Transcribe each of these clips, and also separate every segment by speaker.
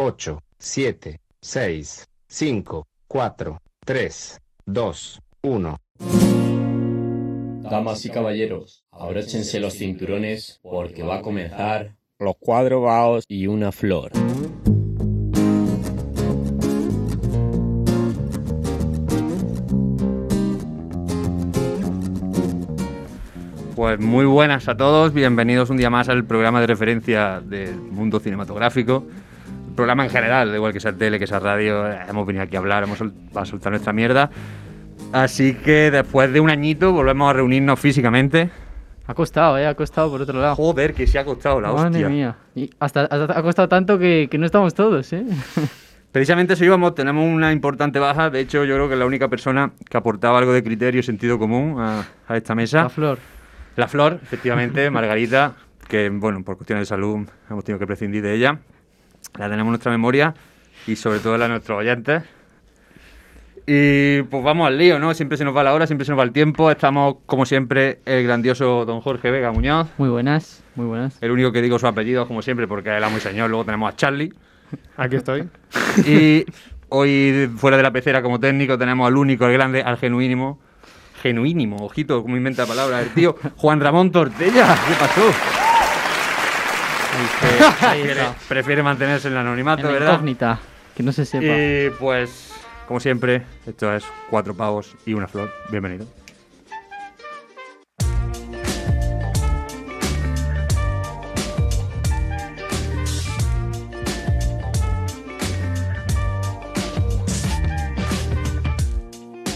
Speaker 1: 8, 7, 6, 5, 4, 3, 2, 1.
Speaker 2: Damas y caballeros, abróchense los cinturones porque va a comenzar
Speaker 3: los cuadros bajos
Speaker 2: y una flor.
Speaker 3: Pues muy buenas a todos, bienvenidos un día más al programa de referencia del mundo cinematográfico. Programa en general, igual que sea tele, que sea radio, hemos venido aquí a hablar, hemos a soltar nuestra mierda. Así que después de un añito volvemos a reunirnos físicamente.
Speaker 4: Ha costado, ¿eh? Ha costado por otro lado.
Speaker 3: Joder, que se ha costado la
Speaker 4: Madre
Speaker 3: hostia.
Speaker 4: mía. Y hasta, hasta ha costado tanto que, que no estamos todos, ¿eh?
Speaker 3: Precisamente eso íbamos, tenemos una importante baja. De hecho, yo creo que es la única persona que aportaba algo de criterio y sentido común a, a esta mesa.
Speaker 4: La flor.
Speaker 3: La Flor, efectivamente, Margarita, que bueno, por cuestiones de salud hemos tenido que prescindir de ella. La tenemos en nuestra memoria y sobre todo la de nuestros oyentes. Y pues vamos al lío, ¿no? Siempre se nos va la hora, siempre se nos va el tiempo. Estamos, como siempre, el grandioso don Jorge Vega Muñoz.
Speaker 4: Muy buenas, muy buenas.
Speaker 3: El único que digo su apellido, como siempre, porque él es muy señor. Luego tenemos a Charlie.
Speaker 5: Aquí estoy.
Speaker 3: Y hoy, fuera de la pecera como técnico, tenemos al único, al grande, al genuínimo. Genuínimo, ojito, cómo inventa la palabra el tío. Juan Ramón Tortella. ¿Qué pasó?
Speaker 4: Ahí
Speaker 3: Prefiere,
Speaker 4: está.
Speaker 3: prefiere mantenerse en el anonimato,
Speaker 4: En la
Speaker 3: ¿verdad?
Speaker 4: incógnita. Que no se sepa.
Speaker 3: Y pues, como siempre, esto es cuatro pavos y una flor. Bienvenido.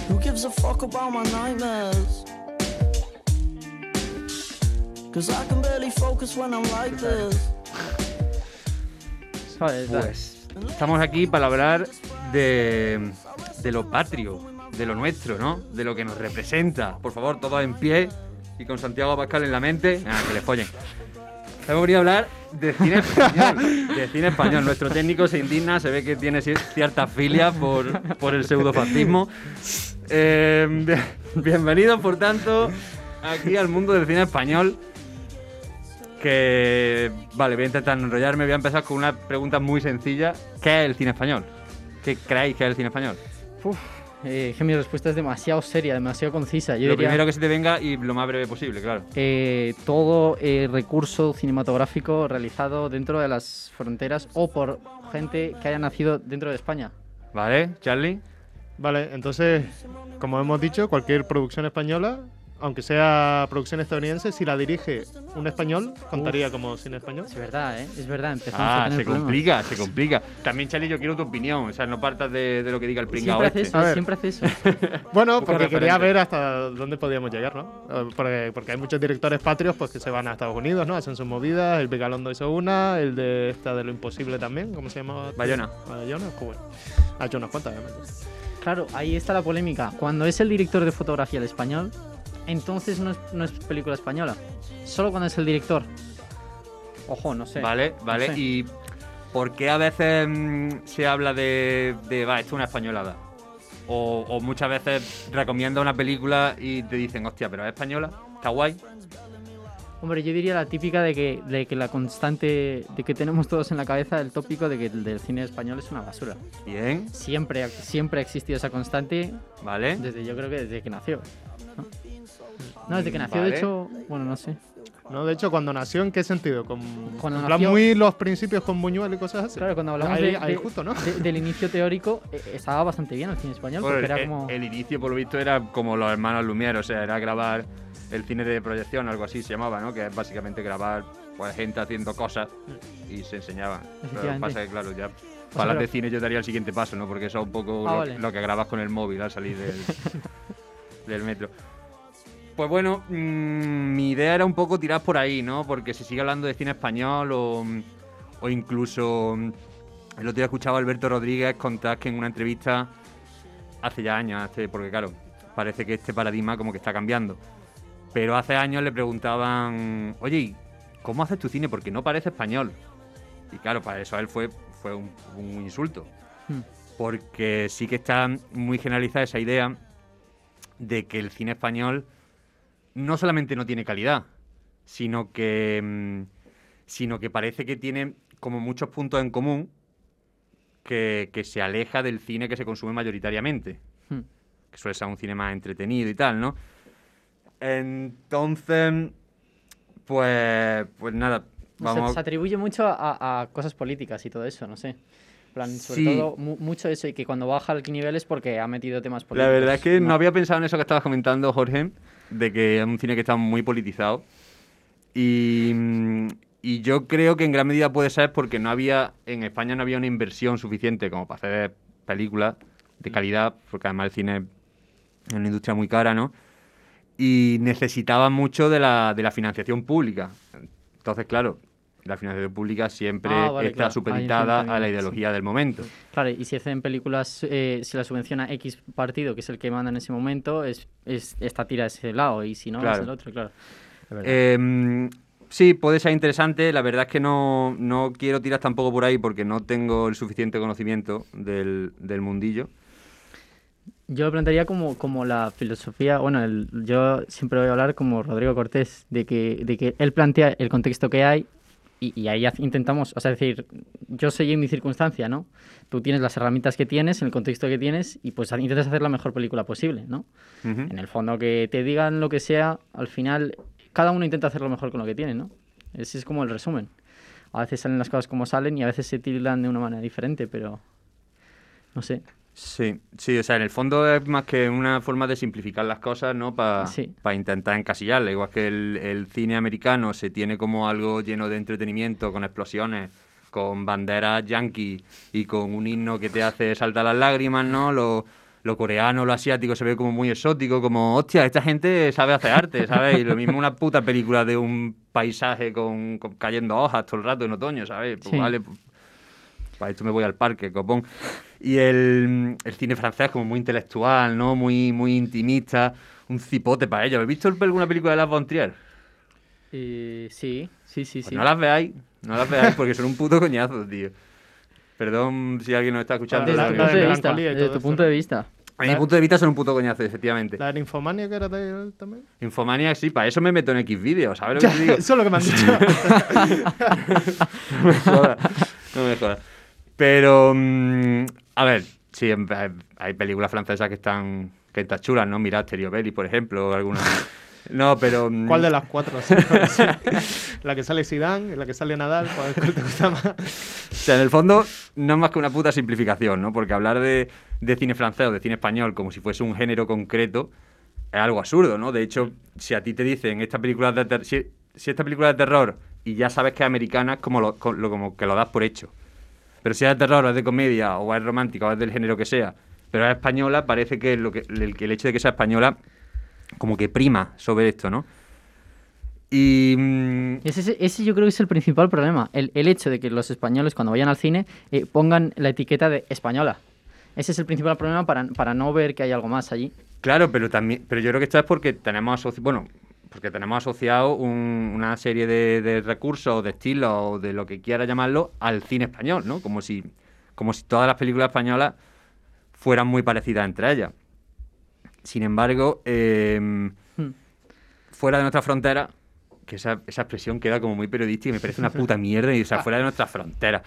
Speaker 6: Who gives a fuck about my nightmares? Cause I can barely focus when I'm like.
Speaker 3: Pues, estamos aquí para hablar de, de lo patrio, de lo nuestro, ¿no? De lo que nos representa. Por favor, todos en pie y con Santiago Pascal en la mente. Ah, que les follen. Hemos venido a hablar de cine español. De cine español. Nuestro técnico se indigna, se ve que tiene cier- cierta filia por, por el pseudofascismo. Eh, bien- bienvenidos, por tanto, aquí al mundo del cine español. Que. Vale, voy a intentar no enrollarme. Voy a empezar con una pregunta muy sencilla: ¿Qué es el cine español? ¿Qué creéis que es el cine español?
Speaker 4: Uf, eh, que mi respuesta es demasiado seria, demasiado concisa. Yo
Speaker 3: Lo
Speaker 4: diría
Speaker 3: primero que se te venga y lo más breve posible, claro.
Speaker 4: eh, todo eh, recurso cinematográfico realizado dentro de las fronteras o por gente que haya nacido dentro de España.
Speaker 3: ¿Vale, Charlie?
Speaker 5: Vale, entonces, como hemos dicho, cualquier producción española, aunque sea producción estadounidense, si la dirige un español, contaría como cine español.
Speaker 4: Es verdad, ¿eh? Es verdad, empezamos a
Speaker 3: Ah,
Speaker 4: tener
Speaker 3: se
Speaker 4: problemas.
Speaker 3: complica, se complica. También, Charlie, yo quiero tu opinión. O sea, no partas de, de lo que diga el pringao
Speaker 4: Siempre hace
Speaker 3: este.
Speaker 4: eso,
Speaker 5: A ver.
Speaker 4: siempre hace eso.
Speaker 5: Bueno, porque quería
Speaker 3: referente.
Speaker 5: ver hasta dónde podíamos llegar, ¿no? Eh, Porque, porque hay muchos directores patrios pues, que se van a Estados Unidos, ¿no? Hacen sus movidas. El Vigalondo hizo una, el de esta de lo imposible también, ¿cómo se llama?
Speaker 3: Bayona.
Speaker 5: Bayona, pues bueno. Ha hecho unas cuantas, obviamente.
Speaker 4: Claro, ahí está la polémica. Cuando es el director de fotografía el español, entonces no es, no es película española. Solo cuando es el director. Ojo, no sé.
Speaker 3: Vale, vale.
Speaker 4: No sé.
Speaker 3: ¿Y por qué a veces mm, se habla de, de, va, esto es una españolada? O, o muchas veces recomienda una película y te dicen, hostia, pero es española, está guay.
Speaker 4: Hombre, yo diría la típica de que, de que la constante, de que tenemos todos en la cabeza el tópico de que el del cine español es una basura.
Speaker 3: Bien,
Speaker 4: Siempre, siempre ha existido esa constante
Speaker 3: vale.
Speaker 4: desde, yo creo que desde que nació. No, No, desde que nació,
Speaker 3: Vale.
Speaker 4: de hecho, bueno, no sé.
Speaker 5: No, de hecho, cuando nació, ¿en qué sentido? Con,
Speaker 4: Cuando
Speaker 5: en plan
Speaker 4: nació-
Speaker 5: muy los principios con Buñuel y cosas así.
Speaker 4: Claro, cuando hablamos
Speaker 5: Ahí-
Speaker 4: de,
Speaker 5: ahí
Speaker 4: de-
Speaker 5: justo, ¿no?
Speaker 4: de- del inicio teórico, eh, estaba bastante bien el cine español, porque
Speaker 3: el,
Speaker 4: era como...
Speaker 3: el inicio, por lo visto, era como los hermanos Lumière, o sea, era grabar el cine de proyección, algo así se llamaba, ¿no? Que es básicamente grabar pues, gente haciendo cosas y se enseñaban. Pero lo que
Speaker 4: Efectivamente.
Speaker 3: pasa es que, claro, ya para hablar
Speaker 4: pero-
Speaker 3: de cine yo daría el siguiente paso, ¿no? Porque eso es un poco
Speaker 4: Ah,
Speaker 3: lo,
Speaker 4: vale.
Speaker 3: lo que grabas con el móvil al salir del, del metro. Pues bueno, mm, mi idea era un poco tirar por ahí, ¿no? Porque se sigue hablando de cine español o, o incluso mm, el otro día escuchaba a Alberto Rodríguez contar que en una entrevista hace ya años, hace- porque claro, parece que este paradigma como que está cambiando. Pero hace años le preguntaban, oye, ¿y ¿cómo haces tu cine? Porque no parece español. Y claro, para eso a él fue, fue un, un insulto.
Speaker 4: Hmm.
Speaker 3: Porque sí que está muy generalizada esa idea de que el cine español no solamente no tiene calidad, sino que, mm, sino que parece que tiene como muchos puntos en común que, que se aleja del cine que se consume mayoritariamente.
Speaker 4: Hmm.
Speaker 3: Que suele ser un cine más entretenido y tal, ¿no? Entonces, pues, pues nada,
Speaker 4: Se-
Speaker 3: vamos
Speaker 4: Se, atribuye mucho a, a cosas políticas y todo eso, no sé. Plan, sobre
Speaker 3: Sí.
Speaker 4: todo, mu- mucho eso, y que cuando baja al nivel es porque ha metido temas
Speaker 3: La
Speaker 4: políticos.
Speaker 3: verdad es que no había pensado en eso que estabas comentando, Jorge, de que es un cine que está muy politizado. Y, mm, y yo creo que en gran medida puede ser porque no había, en España no había una inversión suficiente como para hacer películas de calidad, porque además el cine es una industria muy cara, ¿no? Y necesitaba mucho de la, de la financiación pública. Entonces, claro, la financiación pública siempre
Speaker 4: Ah, vale,
Speaker 3: está
Speaker 4: claro.
Speaker 3: Supeditada a la
Speaker 4: también, sí.
Speaker 3: ideología del momento.
Speaker 4: Claro, y si hacen películas, eh, si la subvenciona X partido, que es el que manda en ese momento, es, es esta tira a ese lado, y si no,
Speaker 3: Claro.
Speaker 4: es el otro, claro. Es.
Speaker 3: Eh, sí, puede ser interesante. La verdad es que no, no quiero tirar tampoco por ahí porque no tengo el suficiente conocimiento del, del mundillo.
Speaker 4: Yo lo plantearía como, como la filosofía, bueno, el- yo siempre voy a hablar como Rodrigo Cortés, de que, de que él plantea el contexto que hay y, y ahí intentamos, o sea, decir, yo soy en mi circunstancia, ¿no? Tú tienes las herramientas que tienes, en el contexto que tienes y pues intentas hacer la mejor película posible, ¿no?
Speaker 3: Ujú.
Speaker 4: En el fondo, que te digan lo que sea, al final cada uno intenta hacer lo mejor con lo que tiene, ¿no? Ese es como el resumen. A veces salen las cosas como salen y a veces se tildan de una manera diferente, pero no sé.
Speaker 3: Sí, sí, o sea, en el fondo es más que una forma de simplificar las cosas, ¿no? Para
Speaker 4: Sí.
Speaker 3: intentar encasillarla. Igual que el, el cine americano se tiene como algo lleno de entretenimiento, con explosiones, con banderas yankee y con un himno que te hace saltar las lágrimas, ¿no? Lo, lo coreano, lo asiático se ve como muy exótico, como, hostia, esta gente sabe hacer arte, ¿sabes? Y lo mismo una puta película de un paisaje con, con cayendo hojas todo el rato en otoño, ¿sabes? Pues
Speaker 4: Sí.
Speaker 3: vale, pues, para esto me voy al parque, copón. Y el, el cine francés como muy intelectual, ¿no? Muy, muy intimista, un cipote para ellos. ¿Habéis visto alguna película de Las von Trier?
Speaker 4: Eh, sí, sí, sí,
Speaker 3: Pues
Speaker 4: sí.
Speaker 3: no las veáis, no las veáis porque son un puto coñazo, tío. Perdón si alguien nos está escuchando.
Speaker 4: Desde tu
Speaker 5: de
Speaker 4: vista, desde tu
Speaker 5: esto,
Speaker 4: punto de vista.
Speaker 3: A mi punto de vista son un puto coñazo, efectivamente.
Speaker 5: La de Ninfomanía que era de él también.
Speaker 3: Infomania, sí, para eso me meto en X vídeos, ¿sabes lo que te digo?
Speaker 5: Eso es lo que me han dicho.
Speaker 3: no me jodas, no me jodas. Pero, mm, a ver, sí, hay- películas francesas que están, que están chulas, ¿no? Mirad Belli, por ejemplo, o alguna... No, pero... mm,
Speaker 5: ¿Cuál de las cuatro? La que sale Zidane, la que sale Nadal, ¿cuál te gusta más?
Speaker 3: O sea, en el fondo no es más que una puta simplificación, ¿no? Porque hablar de, de cine francés o de cine español como si fuese un género concreto es algo absurdo, ¿no? De hecho, si a ti te dicen esta película de si, si esta película de terror y ya sabes que es americana, es como, lo, co- lo- como que lo das por hecho. Pero si es de terror o es de comedia o es romántica o es del género que sea, pero es española, parece que, lo que, el, que el hecho de que sea española como que prima sobre esto, ¿no? Y... mm,
Speaker 4: Ese, ese- yo creo que es el principal problema. El, el hecho de que los españoles cuando vayan al cine eh, pongan la etiqueta de española. Ese es el principal problema para, para no ver que hay algo más allí.
Speaker 3: Claro, pero también, pero yo creo que esto es porque tenemos bueno, porque tenemos asociado un- una serie de, de recursos, de estilos, o de lo que quiera llamarlo, al cine español, ¿no? Como si, como si todas las películas españolas fueran muy parecidas entre ellas. Sin embargo, eh,
Speaker 4: Hmm.
Speaker 3: fuera de nuestra frontera, que esa, esa expresión queda como muy periodística y me parece una puta mierda, y, o sea, fuera de nuestras fronteras.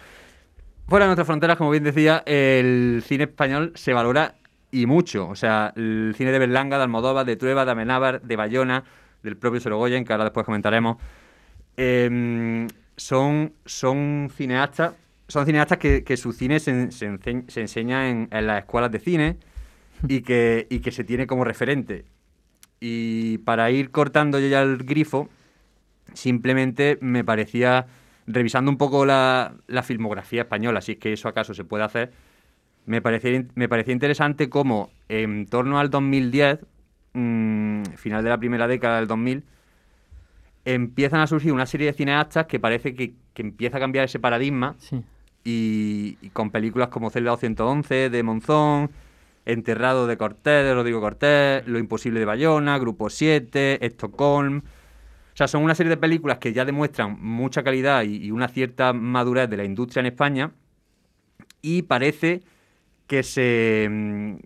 Speaker 3: Fuera de nuestras fronteras, como bien decía, el cine español se valora y mucho. O sea, el cine de Berlanga, de Almodóvar, de Trueba, de Amenábar, de Bayona, del propio Sorogoyen, que ahora después comentaremos, em, son, son cineastas son cineastas que, su cine se, se ense- se enseña en, en las escuelas de cine y que, y que se tiene como referente. Y para ir cortando yo ya el grifo, simplemente me parecía, revisando un poco la, la filmografía española, si es que eso acaso se puede hacer, me parecía, me parecía interesante cómo en torno al 2010, mm, final de la primera década del 2000, empiezan a surgir una serie de cineastas que parece que, que empieza a cambiar ese paradigma
Speaker 4: Sí.
Speaker 3: y, y con películas como Celda 211 de Monzón, Enterrado de Cortés, de Rodrigo Cortés, Lo Imposible de Bayona, Grupo 7, Estocolm. O sea, son una serie de películas que ya demuestran mucha calidad y, y una cierta madurez de la industria en España. Y parece que se.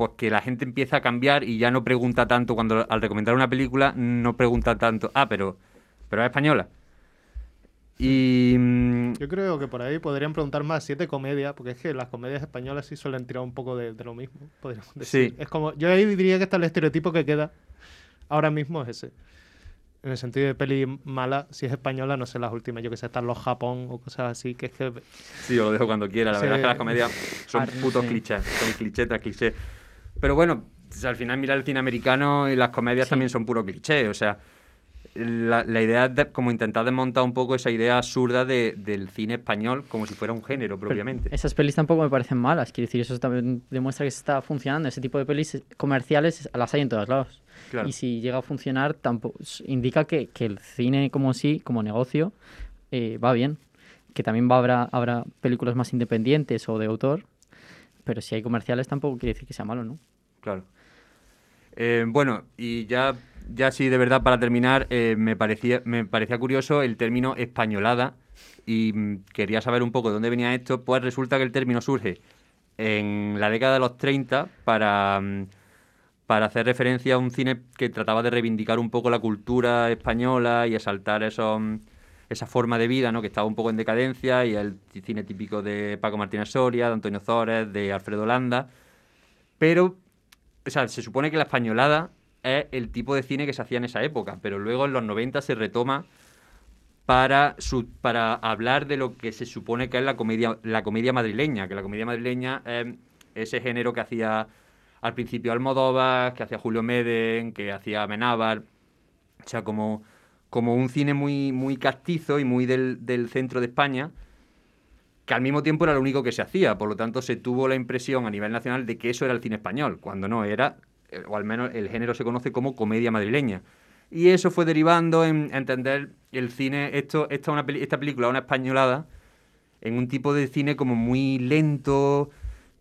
Speaker 3: Pues que la gente empieza a cambiar y ya no pregunta tanto cuando al recomendar una película, no pregunta tanto, ah, pero, pero es española. Y mm,
Speaker 5: Yo creo que por ahí podrían preguntar más si es de comedia, porque es que las comedias españolas sí suelen tirar un poco de, de lo mismo, podríamos decir.
Speaker 3: Sí.
Speaker 5: Es como, yo ahí diría que está el estereotipo que queda ahora mismo es ese. En el sentido de peli mala, si es española, no sé, las últimas, yo que sé, están los Japón o cosas así, que es que...
Speaker 3: Sí, yo lo dejo cuando quiera. La
Speaker 5: Sí.
Speaker 3: verdad es que las comedias son putos clichés. Son cliché tras cliché. Pero bueno, sea, al final mira el cine americano y las comedias
Speaker 4: Sí.
Speaker 3: también son puro cliché. O sea, la, la idea es de- como intentar desmontar un poco esa idea absurda de- del cine español como si fuera un género
Speaker 4: Pero
Speaker 3: propiamente.
Speaker 4: Esas pelis tampoco me parecen malas, quiero decir, eso también demuestra que se está funcionando. Ese tipo de pelis comerciales las hay en todos lados.
Speaker 3: Claro.
Speaker 4: Y si llega a funcionar, tampoco indica que, que el cine como sí, como negocio, eh, va bien. Que también va, habrá, habrá películas más independientes o de autor, pero si hay comerciales tampoco quiere decir que sea malo, ¿no?
Speaker 3: Claro. Eh, bueno, y ya, ya sí, de verdad, para terminar, eh, me, parecía, me parecía curioso el término españolada y mm, quería saber un poco de dónde venía esto. Pues resulta que el término surge en la década de los 30 para, mm, para hacer referencia a un cine que trataba de reivindicar un poco la cultura española y exaltar esos, mm, esa forma de vida ¿no? que estaba un poco en decadencia y el cine típico de Paco Martínez Soria, de Antonio Zores, de Alfredo Landa. Pero o sea, se supone que la españolada es el tipo de cine que se hacía en esa época, pero luego en los 90 se retoma para, su- para hablar de lo que se supone que es la comedia, la comedia madrileña, que la comedia madrileña es ese género que hacía al principio Almodóvar, que hacía Julio Meden, que hacía Amenábar, o sea, como, como un cine muy, muy castizo y muy del, del centro de España, que al mismo tiempo era lo único que se hacía. Por lo tanto, se tuvo la impresión a nivel nacional de que eso era el cine español, cuando no era, eh, o al menos el género se conoce como comedia madrileña. Y eso fue derivando en entender el cine, esto, esta, una esta película, una españolada, en un tipo de cine como muy lento,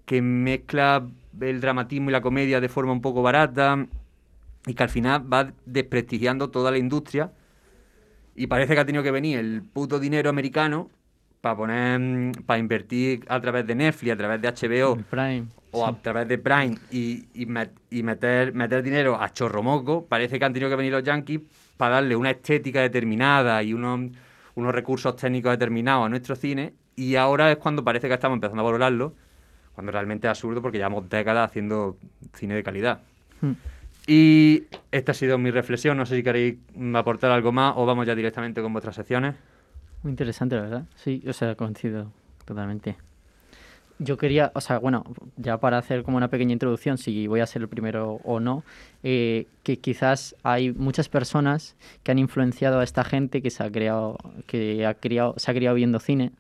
Speaker 3: que mezcla el dramatismo y la comedia de forma un poco barata, y que al final va desprestigiando toda la industria. Y parece que ha tenido que venir el puto dinero americano para poner, para invertir a través de Netflix, a través de HBO
Speaker 4: Prime.
Speaker 3: o a través de Prime y, y, met- y meter, meter dinero a chorromoco, parece que han tenido que venir los yankees para darle una estética determinada y unos, unos recursos técnicos determinados a nuestro cine. Y ahora es cuando parece que estamos empezando a valorarlo, cuando realmente es absurdo porque llevamos décadas haciendo cine de calidad.
Speaker 4: Hmm.
Speaker 3: Y esta ha sido mi reflexión. No sé si queréis aportar algo más o vamos ya directamente con vuestras secciones.
Speaker 4: Muy interesante, la verdad. Sí, o sea, coincido totalmente. Yo quería, o sea, bueno, ya para hacer como una pequeña introducción, si voy a ser el primero o no, eh, que quizás hay muchas personas que han influenciado a esta gente que se ha creado, que ha criado, se ha criado viendo cine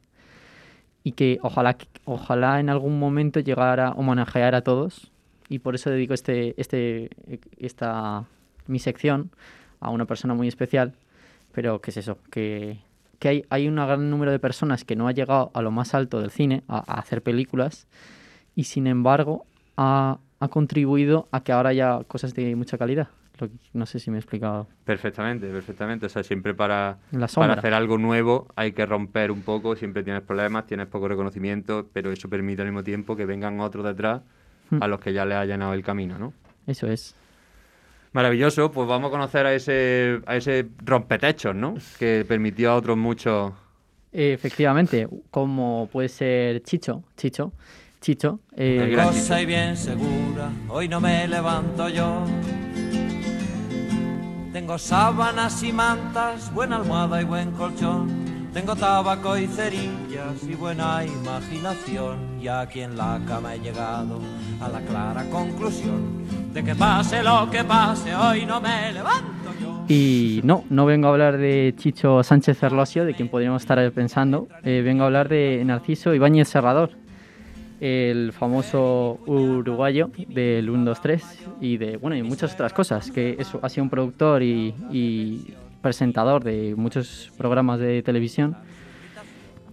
Speaker 4: y que ojalá, ojalá en algún momento llegara a homenajear a todos y por eso dedico este, este, esta, mi sección a una persona muy especial, pero ¿qué es eso? Que, que hay, hay un gran número de personas que no ha llegado a lo más alto del cine, a, a hacer películas, y sin embargo ha, ha contribuido a que ahora haya cosas de mucha calidad. Lo que- no sé si me he explicado.
Speaker 3: Perfectamente, perfectamente. O sea, siempre para,
Speaker 4: la
Speaker 3: para hacer algo nuevo hay que romper un poco, siempre tienes problemas, tienes poco reconocimiento, pero eso permite al mismo tiempo que vengan otros detrás
Speaker 4: Hmm.
Speaker 3: a los que ya les ha llenado el camino, ¿no?
Speaker 4: Eso es.
Speaker 3: Maravilloso, pues vamos a conocer a ese, a ese rompetechos, ¿no? Que permitió a otros muchos...
Speaker 4: Efectivamente, como puede ser Chicho, Chicho, Chicho, eh,
Speaker 3: El gran
Speaker 6: Cosa y bien segura, hoy no me levanto yo. Tengo sábanas y mantas, buena almohada y buen colchón. Tengo tabaco y cerillas y buena imaginación. Y aquí en la cama he llegado a la clara conclusión de que pase lo que pase, hoy no me levanto yo.
Speaker 4: Y no, no vengo a hablar de Chicho Sánchez Ferlosio, de quien podríamos estar pensando. eh, vengo a hablar de Narciso Ibáñez Serrador, el famoso uruguayo del 1, 2, 3 y de bueno y muchas otras cosas. Que eso, ha sido un productor y presentador de muchos programas de televisión.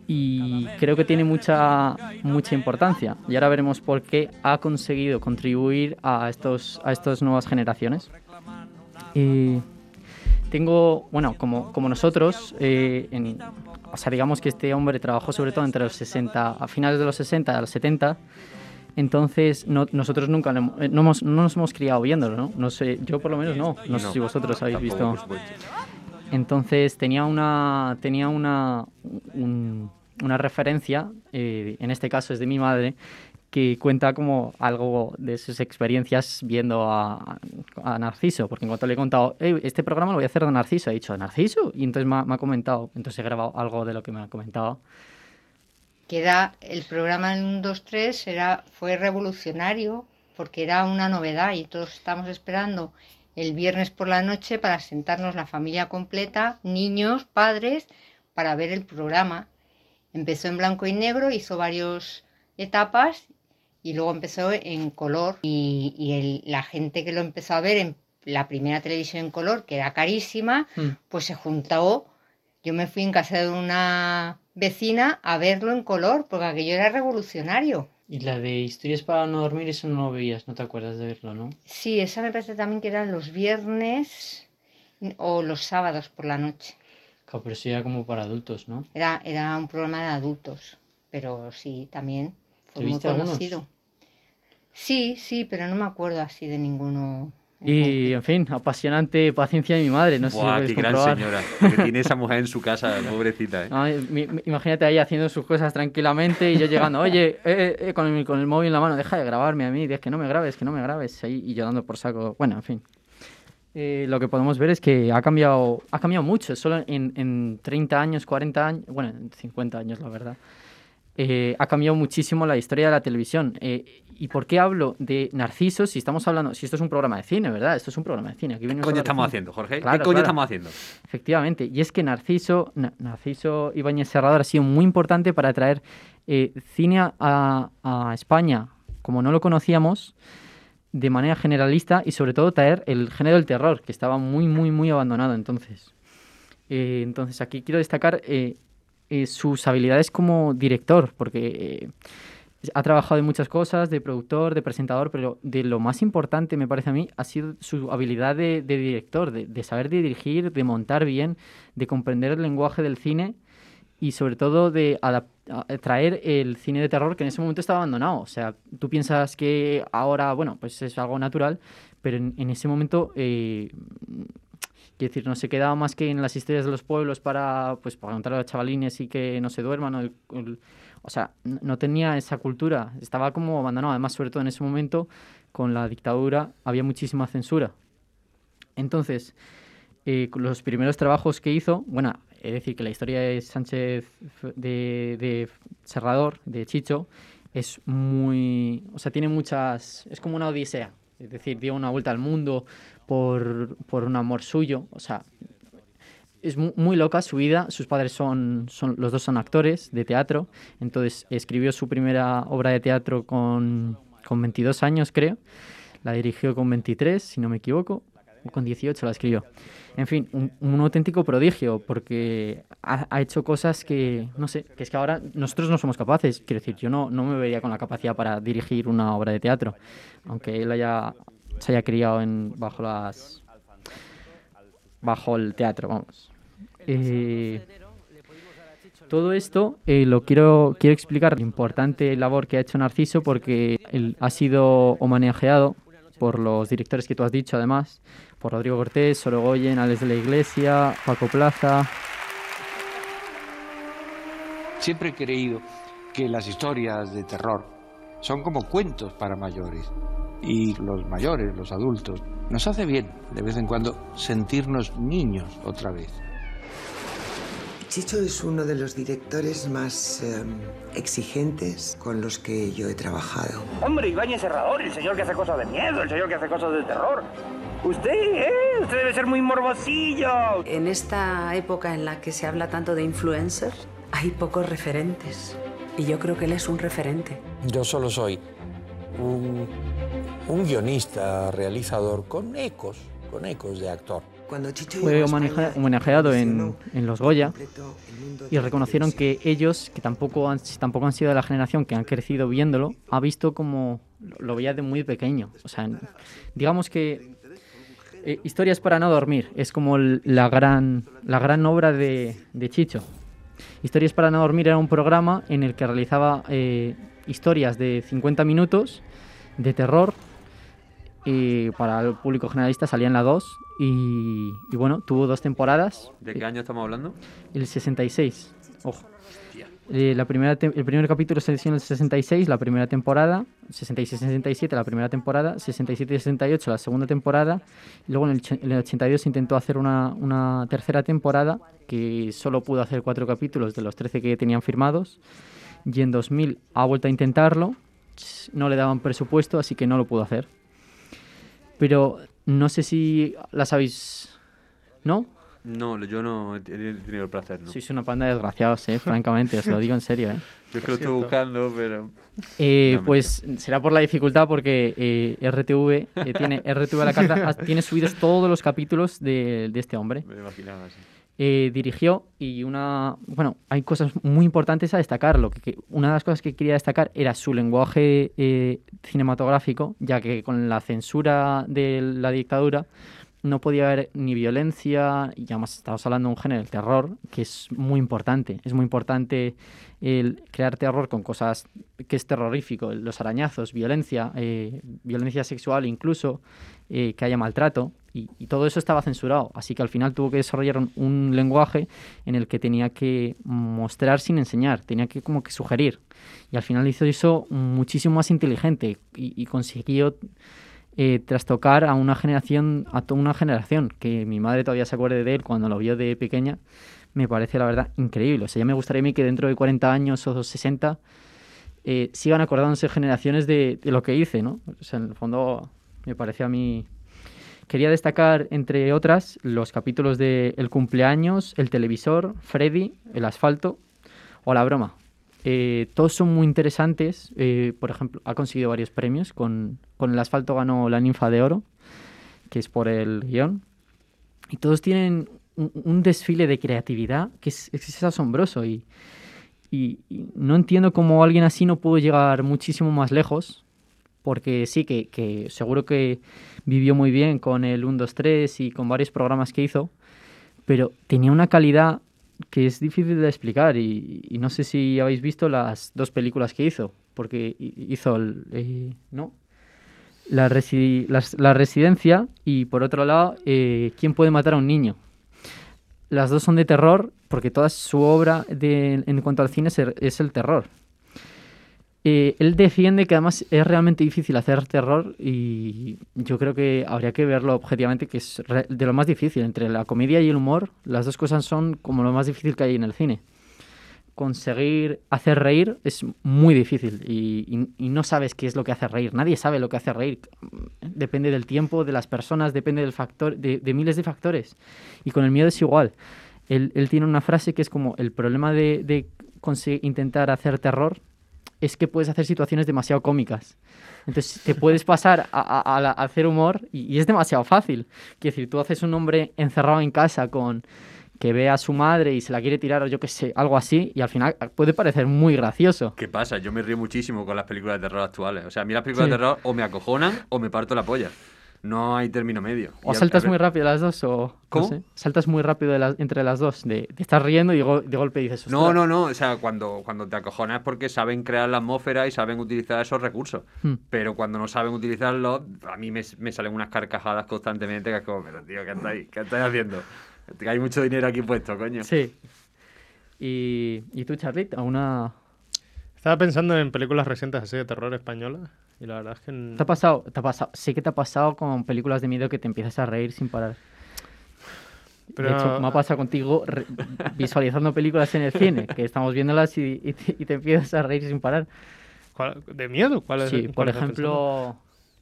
Speaker 4: Y creo que tiene mucha, mucha importancia. Y ahora veremos por qué ha conseguido contribuir a, estos, a estas nuevas generaciones. Eh, tengo, bueno, como, como nosotros, eh, en- o sea, digamos que este hombre trabajó sobre todo entre los 60, a finales de los 60 a los 70, entonces no- nosotros nunca eh, no, hemos- no nos hemos criado viéndolo, ¿no? No sé, yo por lo menos no, no, sé si vosotros habéis visto. Entonces tenía una, tenía una, un- una referencia, eh, en este caso es de mi madre, que cuenta como algo de sus experiencias viendo a, Narciso, porque en cuanto le he contado, "Ey, este programa lo voy a hacer de Narciso, he dicho, ¿Narciso? Y entonces me ha, me ha comentado, entonces he grabado algo de lo que me ha comentado.
Speaker 7: el programa en 1, 2, 3 era, fue revolucionario porque era una novedad y todos estábamos esperando el viernes por la noche para sentarnos la familia completa, niños, padres, para ver el programa. Empezó en blanco y negro, hizo varias etapas y luego empezó en color y, y el- la gente que lo empezó a ver en la primera televisión en color, que era carísima,
Speaker 4: Mm.
Speaker 7: pues se juntó. Yo me fui en casa de una vecina a verlo en color, porque aquello era revolucionario.
Speaker 4: Y la de historias para no dormir, eso no lo veías, no te acuerdas de verlo, ¿no?
Speaker 7: Sí, esa me parece también que eran los viernes o los sábados por la noche.
Speaker 4: Claro, pero eso ya como para adultos, ¿no?
Speaker 7: Era, era un programa de adultos, pero sí, también fue
Speaker 4: ¿Te
Speaker 7: muy
Speaker 4: algunos?
Speaker 7: conocido. Sí, sí, pero no me acuerdo así de ninguno.
Speaker 4: Y, en fin, apasionante paciencia de mi madre, no sé
Speaker 3: Buah,
Speaker 4: si
Speaker 3: qué
Speaker 4: lo
Speaker 3: gran señora.
Speaker 4: comprobar.
Speaker 3: Que tiene esa mujer en su casa, pobrecita, ¿eh?
Speaker 4: Mi- mi- imagínate ahí haciendo sus cosas tranquilamente y yo llegando, oye, eh, eh, con, el, con el móvil en la mano, deja de grabarme a mí, es que no me grabes, que no me grabes, ahí, y yo dando por saco. Bueno, en fin. Eh, lo que podemos ver es que ha cambiado, ha cambiado mucho, solo en, en 30 años, 40 años, bueno, en 50 años, la verdad. Eh, ha cambiado muchísimo la historia de la televisión. Eh, ¿Y por qué hablo de Narciso si estamos hablando, si esto es un programa de cine, ¿verdad? Esto es un programa de cine. Aquí
Speaker 3: ¿Qué coño estamos haciendo, Jorge?
Speaker 4: Claro,
Speaker 3: ¿Qué coño
Speaker 4: claro.
Speaker 3: estamos haciendo?
Speaker 4: Efectivamente, y es que Narciso, Na- Narciso Ibáñez Serrador ha sido muy importante para traer eh, cine a, a España, como no lo conocíamos, de manera generalista y sobre todo traer el género del terror, que estaba muy, muy, muy abandonado entonces. Eh, entonces aquí quiero destacar eh, eh, sus habilidades como director, porque eh, ha trabajado en muchas cosas, de productor, de presentador, pero de lo más importante, me parece a mí, ha sido su habilidad de, director, de, saber dirigir, de montar bien, de comprender el lenguaje del cine y sobre todo de traer el cine de terror que en ese momento estaba abandonado. O sea, tú piensas que ahora, bueno, pues es algo natural, pero en, en ese momento... eh, Quiero decir, no se quedaba más que en las historias de los pueblos para, pues, para contar a los chavalines y que no se duerman. O, el- el- sea, no tenía esa cultura. Estaba como abandonado. Además, sobre todo en ese momento, con la dictadura, había muchísima censura. Entonces, eh, los primeros trabajos que hizo, bueno, es decir, que la historia de Sánchez de, de Serrador, de Chicho, es muy. O sea, tiene muchas. Es como una odisea. Es decir, dio una vuelta al mundo por, por un amor suyo. O sea, es mu- muy loca su vida. Sus padres son, son. Los dos son actores de teatro. Entonces, escribió su primera obra de teatro con, con 22 años, creo. La dirigió con 23, si no me equivoco. O con 18 la escribió. En fin, un, auténtico prodigio, porque ha, ha hecho cosas que, no sé, que es que ahora nosotros no somos capaces. Quiero decir, yo no, no me vería con la capacidad para dirigir una obra de teatro, aunque él haya, se haya criado en, bajo las bajo el teatro, vamos. Eh, todo esto eh, lo quiero, quiero explicar la importante labor que ha hecho Narciso porque él ha sido homenajeado por los directores que tú has dicho, además, por Rodrigo Cortés, Sorogoyen, Alex de la Iglesia, Paco Plaza.
Speaker 8: Siempre he creído que las historias de terror son como cuentos para mayores. Y los mayores, los adultos, nos hace bien de vez en cuando sentirnos niños otra vez.
Speaker 9: Chicho es uno de los directores más eh, exigentes con los que yo he trabajado.
Speaker 10: Hombre, Ibáñez Serrador, el señor que hace cosas de miedo, el señor que hace cosas de terror. Usted, ¿eh? Usted debe ser muy morbosillo.
Speaker 11: En esta época en la que se habla tanto de influencers, hay pocos referentes. Y yo creo que él es un referente.
Speaker 12: Yo solo soy un, un guionista, realizador con ecos, con ecos de actor.
Speaker 9: Cuando Chicho
Speaker 4: Fue homenaje- homenajeado en, en los Goya y reconocieron que ellos, que tampoco han, tampoco han sido de la generación que han crecido viéndolo, ha visto como lo, lo veía de muy pequeño. O sea, en- digamos que eh, Historias para no dormir es como la gran, la gran obra de, de Chicho. Historias para no dormir era un programa en el que realizaba eh, historias de 50 minutos de terror eh, para el público generalista salía en la 2 y, y bueno, tuvo dos temporadas.
Speaker 3: ¿De qué año estamos hablando?
Speaker 4: El 66, ojo. Eh, la primera el primer capítulo se en el 66, la primera temporada, 66-67 la primera temporada, 67-68 la segunda temporada, y luego en el, en el 82 se intentó hacer una, una tercera temporada que solo pudo hacer cuatro capítulos de los 13 que tenían firmados, y en 2000 ha vuelto a intentarlo, no le daban presupuesto, así que no lo pudo hacer. Pero no sé si las habéis... ¿No?
Speaker 3: No, yo no he tenido el placer, ¿no?
Speaker 4: Sois una panda de desgraciados, eh, francamente, os lo digo en serio. ¿eh?
Speaker 3: Yo es que lo estoy buscando, pero...
Speaker 4: Eh,
Speaker 3: No,
Speaker 4: pues será por la dificultad porque eh, RTV eh, tiene RTV a la carta, tiene subidos todos los capítulos de, de este hombre.
Speaker 3: Me imaginaba así.
Speaker 4: Eh, dirigió y una bueno hay cosas muy importantes a destacar lo que, que- una de las cosas que quería destacar era su lenguaje eh, cinematográfico ya que con la censura de la dictadura no podía haber ni violencia y además estamos hablando de un género el terror que es muy importante. Es muy importante el crear terror con cosas que es terrorífico los arañazos violencia eh, violencia sexual incluso eh, que haya maltrato y, todo eso estaba censurado. Así que al final tuvo que desarrollar un, lenguaje en el que tenía que mostrar sin enseñar tenía que como que sugerir. Y al final hizo eso muchísimo más inteligente y consiguió eh, trastocar a una generación, a toda una generación, que mi madre todavía se acuerde de él cuando lo vio de pequeña, me parece la verdad increíble. O sea, ya me gustaría a mí que dentro de 40 años o 60 eh, sigan acordándose generaciones de, lo que hice, ¿no? O sea, en el fondo me parece a mí... Quería destacar, entre otras, los capítulos de El cumpleaños, El televisor, Freddy, El asfalto o La broma. Eh, todos son muy interesantes. eh, por ejemplo, ha conseguido varios premios. Con, con El asfalto ganó la ninfa de oro, que es por el guion. Y todos tienen un, desfile de creatividad que es, asombroso. Y no entiendo cómo alguien así no pudo llegar muchísimo más lejos. Porque sí, que, que seguro que vivió muy bien con el 1, 2, 3 y con varios programas que hizo. Pero tenía una calidad que es difícil de explicar y, no sé si habéis visto las dos películas que hizo, porque hi- hizo el, eh, ¿no? la, resi- la residencia y por otro lado, eh, ¿quién puede matar a un niño? Las dos son de terror porque toda su obra de- en cuanto al cine es el terror. Eh, él defiende que además es realmente difícil hacer terror y yo creo que habría que verlo objetivamente, que es de lo más difícil. Entre la comedia y el humor, las dos cosas son como lo más difícil que hay en el cine. Conseguir hacer reír es muy difícil y, y- y no sabes qué es lo que hace reír. Nadie sabe lo que hace reír. Depende del tiempo, de las personas, depende del factor, de, de miles de factores. Y con el miedo es igual. Él, él tiene una frase que es como el problema de, de intentar hacer terror es que puedes hacer situaciones demasiado cómicas. Entonces te puedes pasar a, a- a la- a hacer humor y, y es demasiado fácil. Quiero decir, tú haces un hombre encerrado en casa con que ve a su madre y se la quiere tirar o yo qué sé, algo así, y al final puede parecer muy gracioso.
Speaker 3: ¿Qué pasa? Yo me río muchísimo con las películas de terror actuales. O sea, a mí las películas
Speaker 4: Sí.
Speaker 3: de terror o me acojonan o me parto la polla. No hay término medio.
Speaker 4: O
Speaker 3: Y al-
Speaker 4: saltas
Speaker 3: al-
Speaker 4: muy rápido las dos o... no
Speaker 3: ¿Cómo?
Speaker 4: sé, saltas muy rápido de entre las dos, de, de estar riendo y de, gol- de golpe dices...
Speaker 3: No,
Speaker 4: "Ostras".
Speaker 3: no, no. O sea, cuando, cuando te acojonas es porque saben crear la atmósfera y saben utilizar esos recursos.
Speaker 4: Hmm.
Speaker 3: Pero cuando no saben utilizarlos, a mí me, me salen unas carcajadas constantemente que es como, pero tío, ¿qué estáis, ¿qué estáis haciendo? Hay mucho dinero aquí puesto, coño.
Speaker 4: Sí. Y, ¿Y tú, Charlie? ¿Alguna...
Speaker 5: Estaba pensando en películas recientes así de terror españolas y la verdad es que...
Speaker 4: ¿Te ha pasado? ¿Te ha pasado? Sé que te ha pasado con películas de miedo que te empiezas a reír sin parar.
Speaker 5: Pero-
Speaker 4: De hecho, me ha pasado contigo visualizando películas en el cine, que estamos viéndolas y, y te, y te empiezas a reír sin parar.
Speaker 5: ¿Cuál- ¿De miedo? ¿Cuál es-
Speaker 4: Sí,
Speaker 5: cuál
Speaker 4: por ejemplo,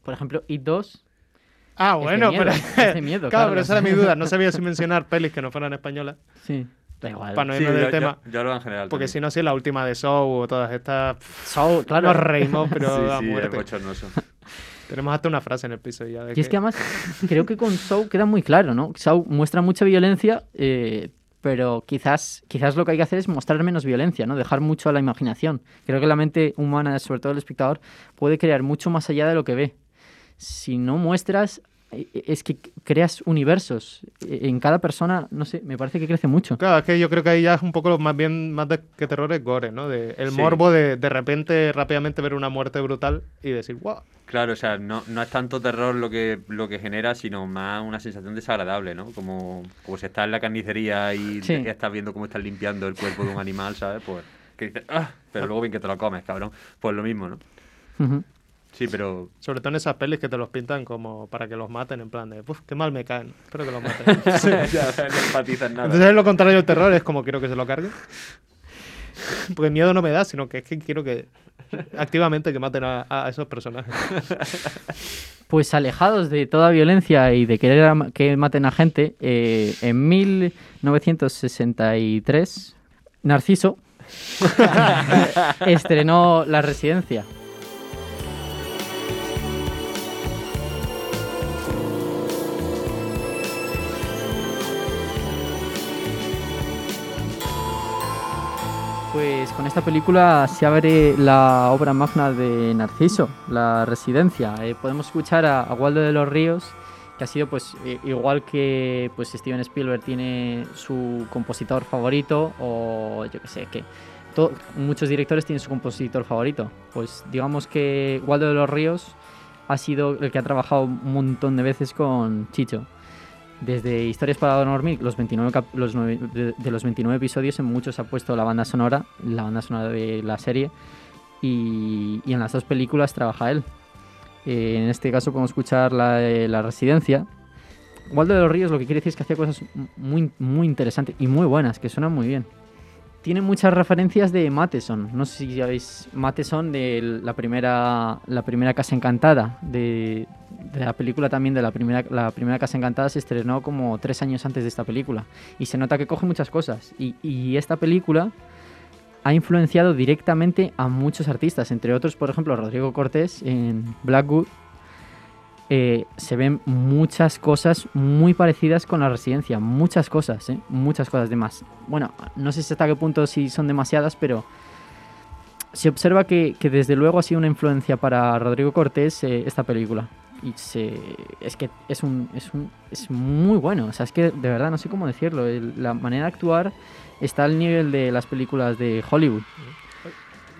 Speaker 4: por ejemplo, It 2.
Speaker 5: Ah,
Speaker 4: es de
Speaker 5: bueno,
Speaker 4: miedo,
Speaker 5: pero...
Speaker 4: es de miedo,
Speaker 5: claro, pero
Speaker 4: Carlos.
Speaker 5: esa era mi duda. No sabía si mencionar pelis que no fueran españolas.
Speaker 4: Sí, da igual.
Speaker 5: Para no
Speaker 3: Sí,
Speaker 5: irnos del
Speaker 3: yo-
Speaker 5: tema.
Speaker 3: yo- yo hablo en general
Speaker 5: Porque si no, si la última de Saw o todas estas...
Speaker 4: Saw, claro.
Speaker 5: Nos reímos, pero
Speaker 3: Sí,
Speaker 5: a
Speaker 3: sí, es
Speaker 5: muerte. Tenemos hasta una frase en el piso ya. de
Speaker 4: Y es que además creo que con Saw queda muy claro, ¿no? Saw muestra mucha violencia, eh, pero quizás, quizás lo que hay que hacer es mostrar menos violencia, ¿no? Dejar mucho a la imaginación. Creo que la mente humana, sobre todo el espectador, puede crear mucho más allá de lo que ve. Si no muestras, es que creas universos. Eh, En cada persona, no sé, me parece que crece mucho.
Speaker 5: Claro, es que yo creo que ahí ya es un poco más bien, más de que terror es gore, ¿no? De, el
Speaker 3: Sí.
Speaker 5: morbo de de repente, rápidamente ver una muerte brutal y decir, wow.
Speaker 3: Claro, o sea, no, no es tanto terror lo que, lo que genera, sino más una sensación desagradable, ¿no? Como, como si estás en la carnicería y
Speaker 4: Sí.
Speaker 3: ya estás viendo cómo están limpiando el cuerpo de un animal, ¿sabes? Pues que dices, ¡ah! Pero luego bien que te lo comes, cabrón. Pues lo mismo, ¿no?
Speaker 4: Ujú.
Speaker 3: Sí, pero
Speaker 5: Sobre todo en esas pelis que te los pintan como para que los maten, en plan de, uff, qué mal me caen, espero que los maten.
Speaker 3: ya no empatizas nada.
Speaker 5: Entonces es lo contrario del terror, es como quiero que se lo carguen. Porque miedo no me da, sino que es que quiero que activamente que maten a, a esos personajes.
Speaker 4: Pues alejados de toda violencia y de querer que maten a gente, eh, en 1963, Narciso estrenó La Residencia. Pues con esta película se abre la obra magna de Narciso, La Residencia. Eh, podemos escuchar a, Waldo de los Ríos, que ha sido pues igual que pues Steven Spielberg tiene su compositor favorito o yo que sé, que muchos directores tienen su compositor favorito. Pues digamos que Waldo de los Ríos ha sido el que ha trabajado un montón de veces con Chicho. Desde Historias para dormir, los 29 cap- los nueve- de, de los 29 episodios, en muchos ha puesto la banda sonora, la banda sonora de la serie, y, en las dos películas trabaja él. Eh, en este caso podemos escuchar la, de la residencia. Waldo de los Ríos lo que quiere decir es que hacía cosas muy, muy interesantes y muy buenas, que suenan muy bien. Tiene muchas referencias de Matheson. No sé si sabéis Matheson de la primera, la primera Casa Encantada. De, de la película también de la primera, la primera Casa Encantada se estrenó como tres años antes de esta película. Y se nota que coge muchas cosas. Y, y esta película ha influenciado directamente a muchos artistas, entre otros, por ejemplo, Rodrigo Cortés en Blackwood. Eh, se ven muchas cosas muy parecidas con la residencia, muchas cosas, ¿eh? muchas cosas de más. Bueno, no sé hasta qué punto si son demasiadas, pero se observa que, que desde luego ha sido una influencia para Rodrigo Cortés eh, esta película. Y se, es que es, un, es, un, es muy bueno, o sea, es que de verdad no sé cómo decirlo, la manera de actuar está al nivel de las películas de Hollywood.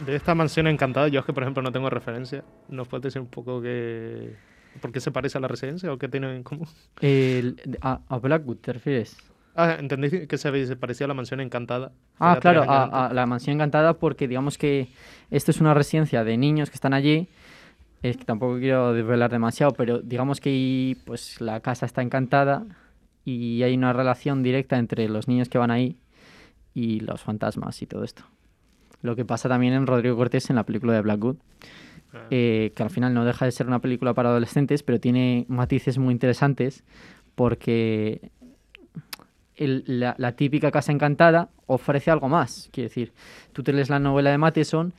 Speaker 5: De esta mansión encantada, yo es que por ejemplo no tengo referencia. ¿Nos puedes decir un poco qué, por qué se parece a la residencia o qué tienen en común?
Speaker 4: El- a, a Blackwood, ¿te refieres?
Speaker 5: Ah, entendí que se, se parecía a la mansión encantada.
Speaker 4: Ah, claro, a, a la mansión encantada porque digamos que esto es una residencia de niños que están allí. Es que tampoco quiero desvelar demasiado, pero digamos que pues la casa está encantada y hay una relación directa entre los niños que van ahí y los fantasmas y todo esto. Lo que pasa también en Rodrigo Cortés en la película de Blackwood, eh, que al final no deja de ser una película para adolescentes, pero tiene matices muy interesantes porque la típica casa encantada ofrece algo más. Quiere decir, tú te lees la novela de Matheson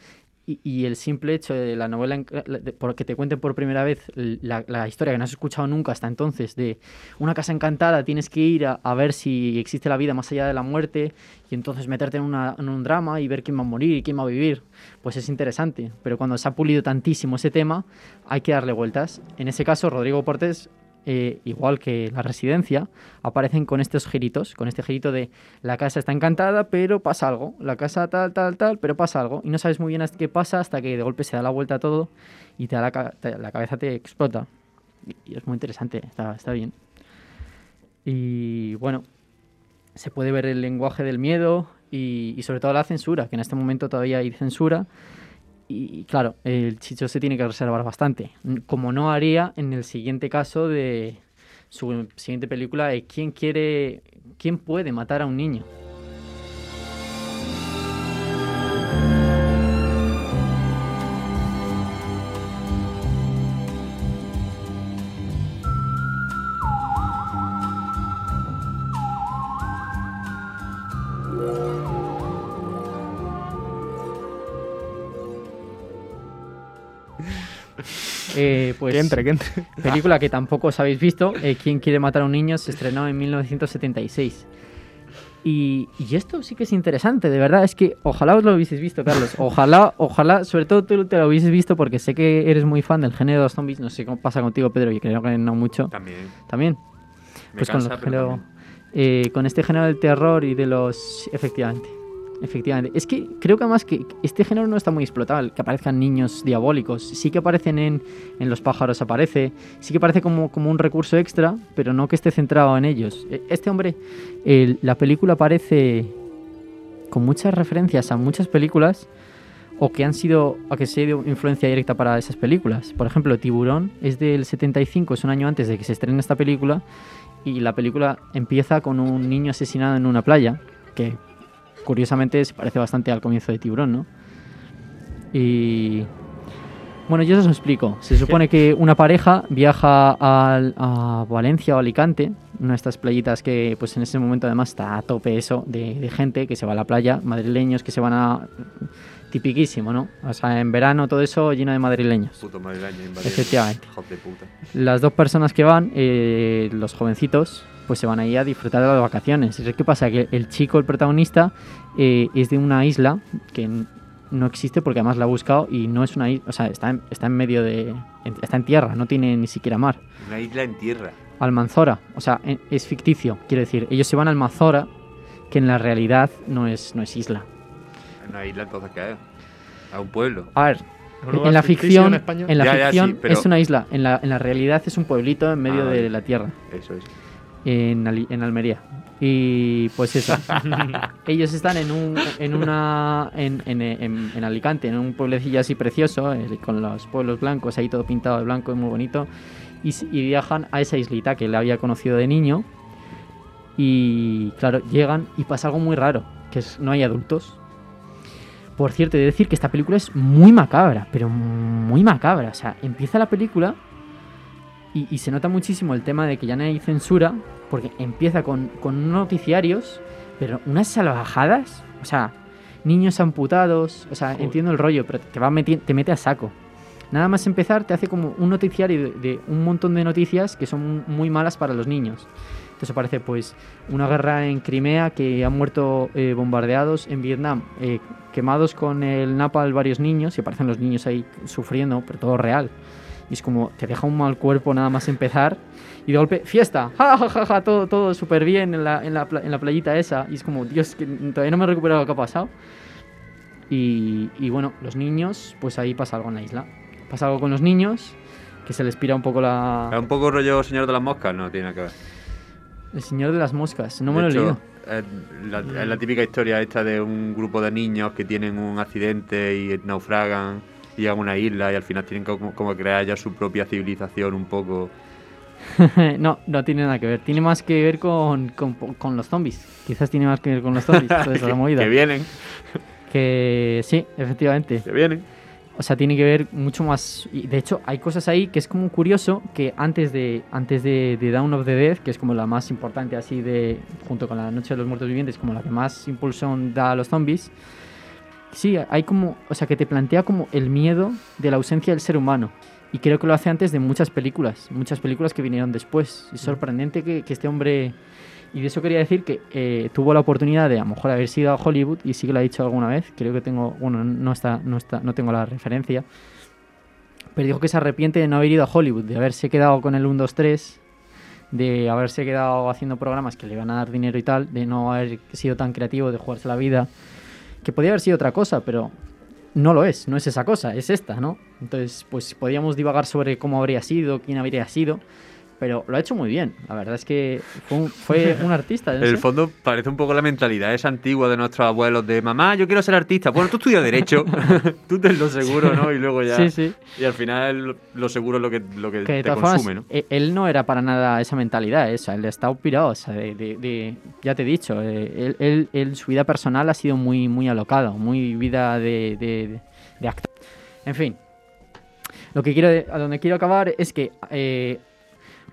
Speaker 4: y, y el simple hecho de la novela, de- porque te cuenten por primera vez la, la historia que no has escuchado nunca hasta entonces de una casa encantada, tienes que ir a, a ver si existe la vida más allá de la muerte y entonces meterte en, una- en un drama y ver quién va a morir y quién va a vivir. Pues es interesante, pero cuando se ha pulido tantísimo ese tema, hay que darle vueltas. En ese caso, Rodrigo Portés eh, igual que la residencia, aparecen con estos giritos, con este girito de la casa está encantada, pero pasa algo, la casa tal, tal, tal, pero pasa algo, y no sabes muy bien qué pasa hasta que de golpe se da la vuelta a todo y te da la, te- la cabeza te explota. Y, y es muy interesante, está, está bien. Y bueno, se puede ver el lenguaje del miedo y, y sobre todo la censura, que en este momento todavía hay censura. Y claro, el Chicho se tiene que reservar bastante, n- como no haría en el siguiente caso de su siguiente película de quién quiere, quién puede matar a un niño. Pues,
Speaker 5: Que entre, que entre.
Speaker 4: Película que tampoco os habéis visto, eh, ¿Quién quiere matar a un niño? Se estrenó en 1976. Y, y esto sí que es interesante, de verdad. Es que ojalá os lo hubieseis visto, Carlos. Ojalá, ojalá, sobre todo tú te lo hubieses visto porque sé que eres muy fan del género de los zombies. No sé cómo pasa contigo, Pedro, y creo que no mucho.
Speaker 3: También.
Speaker 4: También.
Speaker 3: Me
Speaker 4: Pues
Speaker 3: cansa,
Speaker 4: con, el
Speaker 3: pero
Speaker 4: género- eh, con este género del terror y de los... Efectivamente. Efectivamente. Es que creo que además que este género no está muy explotado, que aparezcan niños diabólicos. Sí que aparecen en, en Los pájaros, aparece. Sí que parece como, como un recurso extra, pero no que esté centrado en ellos. E- Este hombre, la película aparece con muchas referencias a muchas películas o que han sido o que se ido influencia directa para esas películas. Por ejemplo, Tiburón es del 75, es un año antes de que se estrene esta película y la película empieza con un niño asesinado en una playa, que curiosamente se parece bastante al comienzo de Tiburón, ¿no? Y bueno, yo os lo explico. Se supone que una pareja viaja al- a Valencia o Alicante, una de estas playitas que pues en ese momento además está a tope eso de, de gente que se va a la playa, madrileños que se van a... Tipiquísimo, ¿no? O sea, en verano todo eso lleno de madrileños.
Speaker 3: Puto madrileño.
Speaker 4: Efectivamente.
Speaker 3: Puta.
Speaker 4: Las dos personas que van, eh, los jovencitos, pues se van ahí a disfrutar de las vacaciones. ¿Qué pasa? Que el chico, el protagonista, eh, es de una isla que no existe porque además la ha buscado y no es una isla, o sea, está en, está en medio de... está en tierra, no tiene ni siquiera mar.
Speaker 3: Una isla en tierra.
Speaker 4: Almanzora, o sea, en- es ficticio, quiero decir, ellos se van a Almanzora, que en la realidad no es, no es isla.
Speaker 3: Una isla entonces que es. A un pueblo.
Speaker 4: A ver,
Speaker 5: ¿Un
Speaker 4: en la ficción,
Speaker 5: en
Speaker 4: en la
Speaker 3: Ya, ya, sí,
Speaker 4: ficción
Speaker 3: pero-
Speaker 4: es una isla, en la, en la realidad es un pueblito en medio
Speaker 3: Ah,
Speaker 4: de la tierra.
Speaker 3: Eso es.
Speaker 4: En, Ali- en Almería. Y pues eso. Ellos están en un en una en, en, en- en Alicante, en un pueblecillo así precioso, eh, con los pueblos blancos, ahí todo pintado de blanco y muy bonito. Y, viajan a esa islita que él había conocido de niño. Y claro, llegan y pasa algo muy raro, que es no hay adultos. Por cierto, he de decir que esta película es muy macabra, pero muy macabra. O sea, empieza la película y, y se nota muchísimo el tema de que ya no hay censura, porque empieza con, con noticiarios, pero unas salvajadas, o sea, niños amputados, o sea, entiendo el rollo, pero te, va te mete a saco. Nada más empezar te hace como un noticiario de, de un montón de noticias que son muy malas para los niños. Entonces aparece pues una guerra en Crimea que han muerto eh, bombardeados en Vietnam, eh, quemados con el napal varios niños y aparecen los niños ahí sufriendo, pero todo real. Y es como, te deja un mal cuerpo nada más empezar. Y de golpe, fiesta, ja, ja, ja, ja, todo, todo súper bien en la, en, la, en la playita esa. Y es como, Dios, que todavía no me he recuperado lo que ha pasado. Y, y bueno, los niños, pues ahí pasa algo en la isla. Pasa algo con los niños, que se les pira un poco la...
Speaker 3: Es un poco rollo Señor de las Moscas, no tiene que ver.
Speaker 4: El Señor de las Moscas, no me
Speaker 3: De
Speaker 4: lo he leído.
Speaker 3: Es la, es la típica historia esta de un grupo de niños que tienen un accidente y naufragan llegan a una isla y al final tienen como, como crear ya su propia civilización un poco.
Speaker 4: no, no tiene nada que ver. Tiene más que ver con, con, con los zombies. Quizás tiene más que ver con los zombies. toda esa
Speaker 3: que,
Speaker 4: movida.
Speaker 3: que vienen,
Speaker 4: Que sí, efectivamente.
Speaker 3: que vienen.
Speaker 4: O sea, tiene que ver mucho más. Y de hecho, hay cosas ahí que es como curioso que antes de antes de, de Dawn of the Dead, que es como la más importante así de. junto con la Noche de los Muertos Vivientes, como la que más impulsión da a los zombies. Sí, hay como. O sea, que te plantea como el miedo de la ausencia del ser humano. Y creo que lo hace antes de muchas películas. Muchas películas que vinieron después. Es sorprendente que, que este hombre. Y de eso quería decir que eh, tuvo la oportunidad de a lo mejor haber sido a Hollywood y sí que lo ha dicho alguna vez. Creo que tengo, bueno, no está, no está, no tengo la referencia. Pero dijo que se arrepiente de no haber ido a Hollywood, de haberse quedado con el 1, 2, 3, de haberse quedado haciendo programas que le iban a dar dinero y tal, de no haber sido tan creativo, de jugarse la vida. Que podía haber sido otra cosa, pero no lo es, no es esa cosa, es esta, ¿no? Entonces, pues podíamos divagar sobre cómo habría sido, quién habría sido, pero lo ha hecho muy bien. La verdad es que fue un, fue un artista. no
Speaker 3: En el fondo parece un poco la mentalidad esa antigua de nuestros abuelos de mamá, yo quiero ser artista. Bueno, tú estudias derecho, tú ten lo seguro, ¿no? Y luego ya.
Speaker 4: Sí, sí.
Speaker 3: Y al final lo- seguro es lo que, lo que,
Speaker 4: Que de
Speaker 3: te
Speaker 4: todas
Speaker 3: consume,
Speaker 4: formas,
Speaker 3: ¿no?
Speaker 4: e- él no era para nada esa mentalidad, eso, él está pirado, o sea, de, de- de- ya te he dicho, eh, él, él- él- su vida personal ha sido muy, muy alocado, muy vida de, de- de actor. En fin, lo que quiero, a donde quiero acabar es que eh,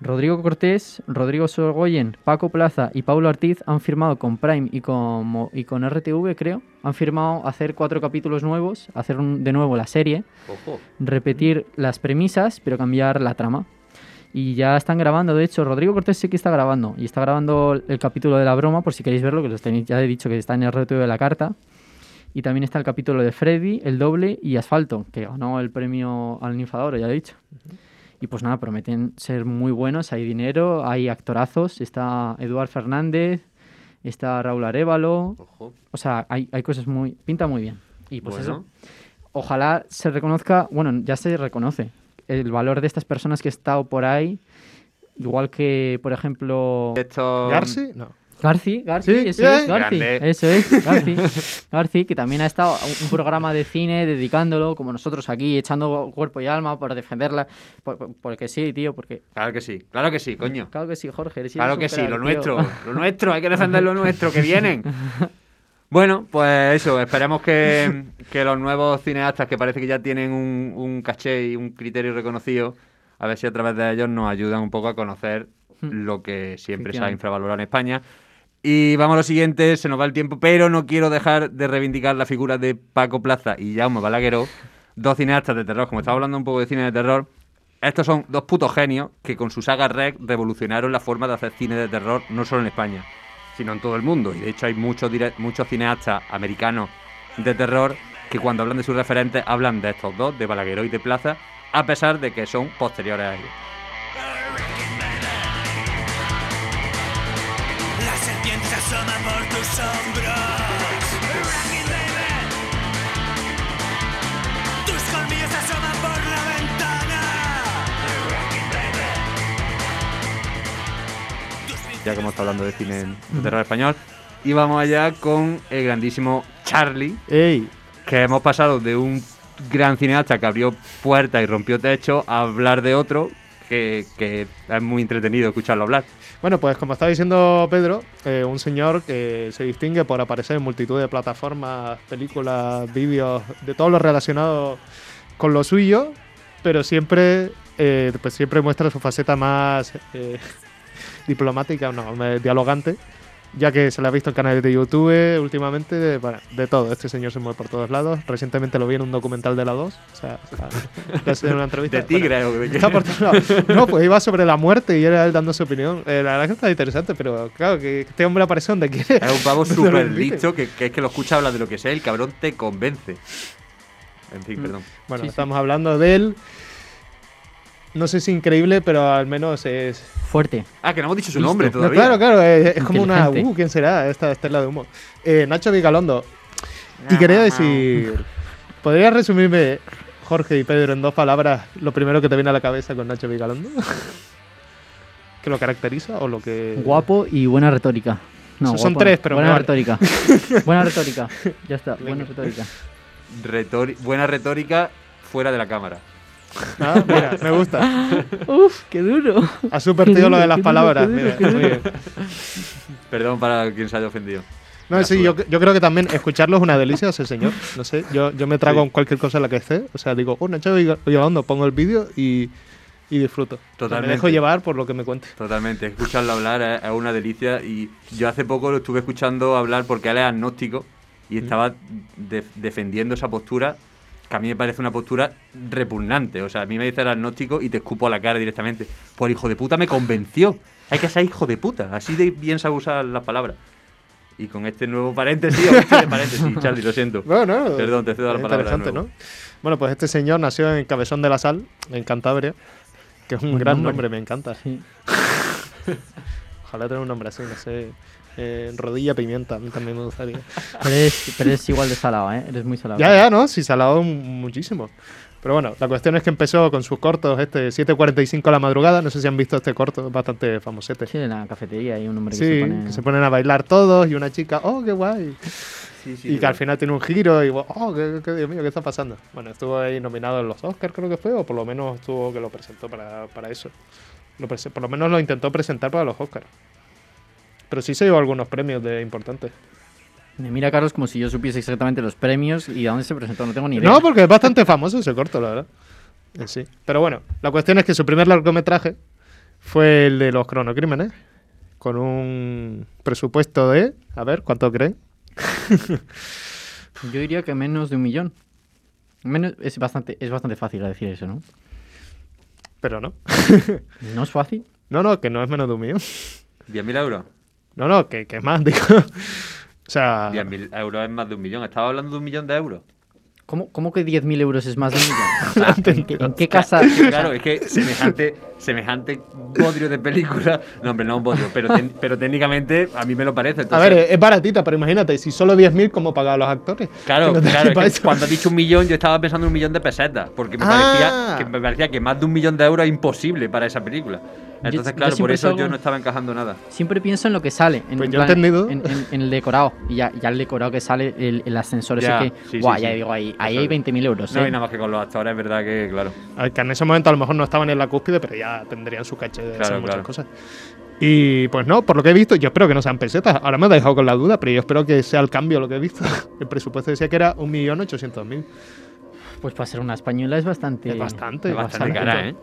Speaker 4: Rodrigo Cortés, Rodrigo Sorgoyen, Paco Plaza y Pablo Ortiz han firmado con Prime y con, y con RTV, creo, han firmado hacer cuatro capítulos nuevos, hacer un- de nuevo la serie
Speaker 3: Ojo.
Speaker 4: repetir las premisas, pero cambiar la trama. Y ya están grabando, de hecho, Rodrigo Cortés sí que está grabando. Y está grabando el capítulo de la broma, por si queréis verlo, que los tenéis, ya he dicho que está en el RTV de la carta. Y también está el capítulo de Freddy, El Doble y Asfalto, que ganó el premio al Ninfador, ya lo he dicho. Y pues nada, prometen ser muy buenos, hay dinero, hay actorazos, está Eduard Fernández, está Raúl Arevalo. O sea, hay, hay cosas muy... Pinta muy bien. Y pues
Speaker 3: Bueno.
Speaker 4: eso. Ojalá se reconozca, bueno, ya se reconoce el valor de estas personas que he estado por ahí, igual que, por ejemplo...
Speaker 3: Esto...
Speaker 5: ¿Garci? No.
Speaker 4: Garci, Garci,
Speaker 5: Sí,
Speaker 4: eso es, Garci,
Speaker 3: Grande.
Speaker 4: eso es, Garci. Garci, que también ha estado un un programa de cine dedicándolo, como nosotros aquí, echando cuerpo y alma por defenderla. por- por- porque sí, tío, porque...
Speaker 3: Claro que sí, claro que sí, coño.
Speaker 4: Claro que sí, Jorge. eres
Speaker 3: Claro que sí, lo
Speaker 4: tío.
Speaker 3: nuestro, lo nuestro, hay que defender lo nuestro, que vienen. Bueno, pues eso, esperemos que, que los nuevos cineastas que parece que ya tienen un, un caché y un criterio reconocido, a ver si a través de ellos nos ayudan un poco a conocer lo que siempre se ha infravalorado en España. Y vamos a lo siguiente, se nos va el tiempo, pero no quiero dejar de reivindicar la figura de Paco Plaza y Jaume Balagueró, dos cineastas de terror. Como estaba hablando un poco de cine de terror, estos son dos putos genios que con su saga Rec revolucionaron la forma de hacer cine de terror no solo en España, sino en todo el mundo. Y de hecho hay muchos, muchos cineastas americanos de terror que cuando hablan de sus referentes hablan de estos dos, de Balagueró y de Plaza, a pesar de que son posteriores a ellos.
Speaker 13: Asoma por tus hombros. Rocky, baby. Tus colmillos se asoman por la ventana. Rocky, baby.
Speaker 3: ya que hemos estado hablando de cine de terror español. Y vamos allá con el grandísimo Charlie,
Speaker 5: Ey,
Speaker 3: que hemos pasado de un gran cineasta que abrió puertas y rompió techos a hablar de otro que, que es muy entretenido escucharlo hablar.
Speaker 5: Bueno, pues como estaba diciendo Pedro, eh, un señor que se distingue por aparecer en multitud de plataformas, películas, vídeos, de todo lo relacionado con lo suyo, pero siempre, eh, pues siempre muestra su faceta más eh, diplomática, no, dialogante, ya que se le ha visto en canales de YouTube últimamente, de, bueno, de todo. Este señor se mueve por todos lados. Recientemente lo vi en un documental de la 2, o sea, en una entrevista.
Speaker 3: ¿De tigre o de qué?
Speaker 5: Está por todos lados. No, pues iba sobre la muerte y era él dando su opinión. Eh, la verdad que está interesante, pero claro, que este hombre aparece donde quiere.
Speaker 3: Es un pavo súper listo que, que es que lo escucha hablar de lo que sea el cabrón te convence. En fin,
Speaker 5: Mm.
Speaker 3: perdón.
Speaker 5: Bueno, estamos hablando de él. No sé si increíble, pero al menos es.
Speaker 4: Fuerte.
Speaker 3: Ah, que no hemos dicho su
Speaker 4: Listo.
Speaker 3: nombre
Speaker 4: No,
Speaker 3: todavía.
Speaker 5: claro, claro, es, es como una. Uh, ¿quién será esta estela de humo? Eh, Nacho Vigalondo. Y quería decir. ¿Podrías resumirme, Jorge y Pedro, en dos palabras lo primero que te viene a la cabeza con Nacho Vigalondo? ¿Qué lo caracteriza o lo que.?
Speaker 4: Guapo y buena retórica. No,
Speaker 5: Esos son tres, pero
Speaker 4: Buena retórica. buena retórica. Ya está, buena retórica.
Speaker 3: Retori- buena retórica fuera de la cámara.
Speaker 5: Ah, mira, me gusta.
Speaker 4: Uf, qué duro.
Speaker 5: Ha subvertido lo de las palabras.
Speaker 4: duro,
Speaker 5: mira, muy bien.
Speaker 3: Perdón para quien se haya ofendido.
Speaker 5: No, sí, yo, yo creo que también escucharlo es una delicia ese señor. No sé, yo, yo me trago
Speaker 3: Sí.
Speaker 5: cualquier cosa en la que esté. O sea, digo, oh, Nacho Vigalondo, pongo el vídeo y, y disfruto.
Speaker 3: Totalmente.
Speaker 5: Me dejo llevar por lo que me cuente.
Speaker 3: Totalmente, escucharlo hablar es, es una delicia y yo hace poco lo estuve escuchando hablar porque él es agnóstico y estaba de- defendiendo esa postura que a mí me parece una postura repugnante. O sea, a mí me dice el agnóstico y te escupo a la cara directamente. Pues el hijo de puta me convenció. Hay que ser hijo de puta, así de bien sabe usar las palabras. Y con este nuevo paréntesis, este paréntesis, Charlie, lo siento.
Speaker 5: Bueno, no,
Speaker 3: Perdón, te cedo la palabra.
Speaker 5: Interesante. ¿no? Bueno, pues este señor nació en Cabezón de la Sal, en Cantabria, que es un gran
Speaker 4: nombre.
Speaker 5: nombre, me encanta.
Speaker 4: Sí.
Speaker 5: Ojalá tener un nombre así, no sé. Eh, rodilla pimienta, a mí también me gustaría.
Speaker 4: Pero es, pero es igual de salado, ¿eh? Eres muy salado.
Speaker 5: Ya, ya, ¿no? Sí, dado muchísimo. Pero bueno, la cuestión es que empezó con sus cortos, este 7.45 a la madrugada. No sé si han visto este corto, bastante famosete.
Speaker 4: Sí, en la cafetería hay un hombre que
Speaker 5: Sí,
Speaker 4: se pone...
Speaker 5: que se ponen a bailar todos y una chica, oh, qué guay. y que al final tiene un giro y, oh, qué, qué Dios mío, ¿qué está pasando? Bueno, estuvo ahí nominado en los Oscars, creo que fue, o por lo menos estuvo que lo presentó para, para eso. Lo prese- por lo menos lo intentó presentar para los Oscars. Pero sí se llevó algunos premios de importantes.
Speaker 4: Me mira Carlos como si yo supiese exactamente los premios y a dónde se presentó. No tengo ni idea.
Speaker 5: No, porque es bastante famoso ese corto, la verdad. En sí. Pero bueno, la cuestión es que su primer largometraje fue el de los cronocrímenes, con un presupuesto de, a ver, ¿cuánto creen?
Speaker 4: Yo diría que menos de un millón. Menos, es, bastante, es bastante fácil decir eso, ¿no?
Speaker 5: Pero no.
Speaker 4: ¿No es fácil?
Speaker 5: No, no, que no es menos de un millón.
Speaker 3: ¿10.000 euros?
Speaker 5: No, no, que, que es más, digo. o sea,
Speaker 3: 10.000 euros es más de un millón. Estaba hablando de un millón de euros.
Speaker 4: ¿Cómo, cómo que 10.000 euros es más de un millón? O sea, ¿en, qué, en qué casa?
Speaker 3: Claro, es que semejante, semejante bodrio de película. No, hombre, no un bodrio, pero, ten- pero técnicamente a mí me lo parece.
Speaker 5: a ver, es baratita, pero imagínate, si solo 10.000, ¿cómo pagar a los actores?
Speaker 3: Claro,
Speaker 5: no
Speaker 3: claro, es que cuando has dicho un millón, yo estaba pensando en un millón de pesetas, porque me,
Speaker 5: Ah.
Speaker 3: parecía, que me parecía que más de un millón de euros es imposible para esa película. Entonces,
Speaker 4: yo
Speaker 3: claro, por eso yo no estaba encajando nada.
Speaker 4: Siempre pienso en lo que sale. En,
Speaker 5: Pues
Speaker 4: en
Speaker 5: yo he entendido.
Speaker 4: En, en- en el decorado. Y ya, ya el decorado que sale, el, el ascensor
Speaker 3: Ya,
Speaker 4: ese que.
Speaker 3: sí,
Speaker 4: guau,
Speaker 3: sí,
Speaker 4: ya
Speaker 3: sí.
Speaker 4: digo, ahí, ahí hay
Speaker 3: es.
Speaker 4: 20.000 euros.
Speaker 3: No,
Speaker 4: ¿eh?
Speaker 3: y nada más que con los actores, es verdad que, claro.
Speaker 5: A ver, que en ese momento a lo mejor no estaban en la cúspide, pero ya tendrían su caché de
Speaker 3: Claro,
Speaker 5: hacer muchas
Speaker 3: claro.
Speaker 5: cosas. Y pues no, por lo que he visto, yo espero que no sean pesetas. Ahora me he dejado con la duda, pero yo espero que sea el cambio lo que he visto. El presupuesto decía que era 1.800.000.
Speaker 4: Pues para ser una española es bastante.
Speaker 5: Es bastante.
Speaker 3: Es bastante
Speaker 5: bastante.
Speaker 3: cara, ¿eh?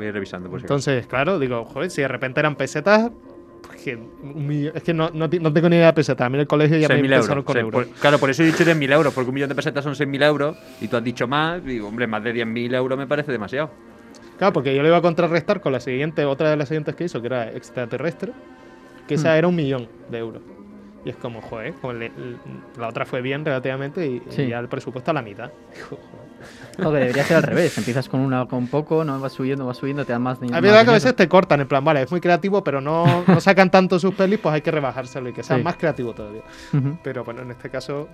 Speaker 3: Voy a ir revisando por.
Speaker 5: Entonces, claro, digo, joder, si de repente eran pesetas, pues que un millón- es que no, no, tengo ni idea de pesetas. A mí en el colegio ya me
Speaker 3: 6.000
Speaker 5: empezaron
Speaker 3: euros.
Speaker 5: con
Speaker 3: Sí,
Speaker 5: euros.
Speaker 3: por- claro, por eso he dicho 10.000 euros, porque un millón de pesetas son 6.000 euros y tú has dicho más. Y, hombre, más de 10.000 euros me parece demasiado.
Speaker 5: Claro, porque yo le iba a contrarrestar con la siguiente, otra de las siguientes que hizo, que era extraterrestre, que esa
Speaker 4: Hmm.
Speaker 5: era un millón de euros. Y es como, joder, como le- l- la otra fue bien relativamente y, y ya el presupuesto a la mitad.
Speaker 4: No, que debería ser al revés. Empiezas con una con poco, no vas subiendo, vas subiendo, te dan más dinero.
Speaker 5: A verdad que a veces te cortan, en plan, vale, es muy creativo, pero no, no sacan tanto sus pelis, pues hay que rebajárselo y que sea
Speaker 4: Sí.
Speaker 5: más creativo todavía.
Speaker 4: Ujú.
Speaker 5: Pero bueno, en este caso.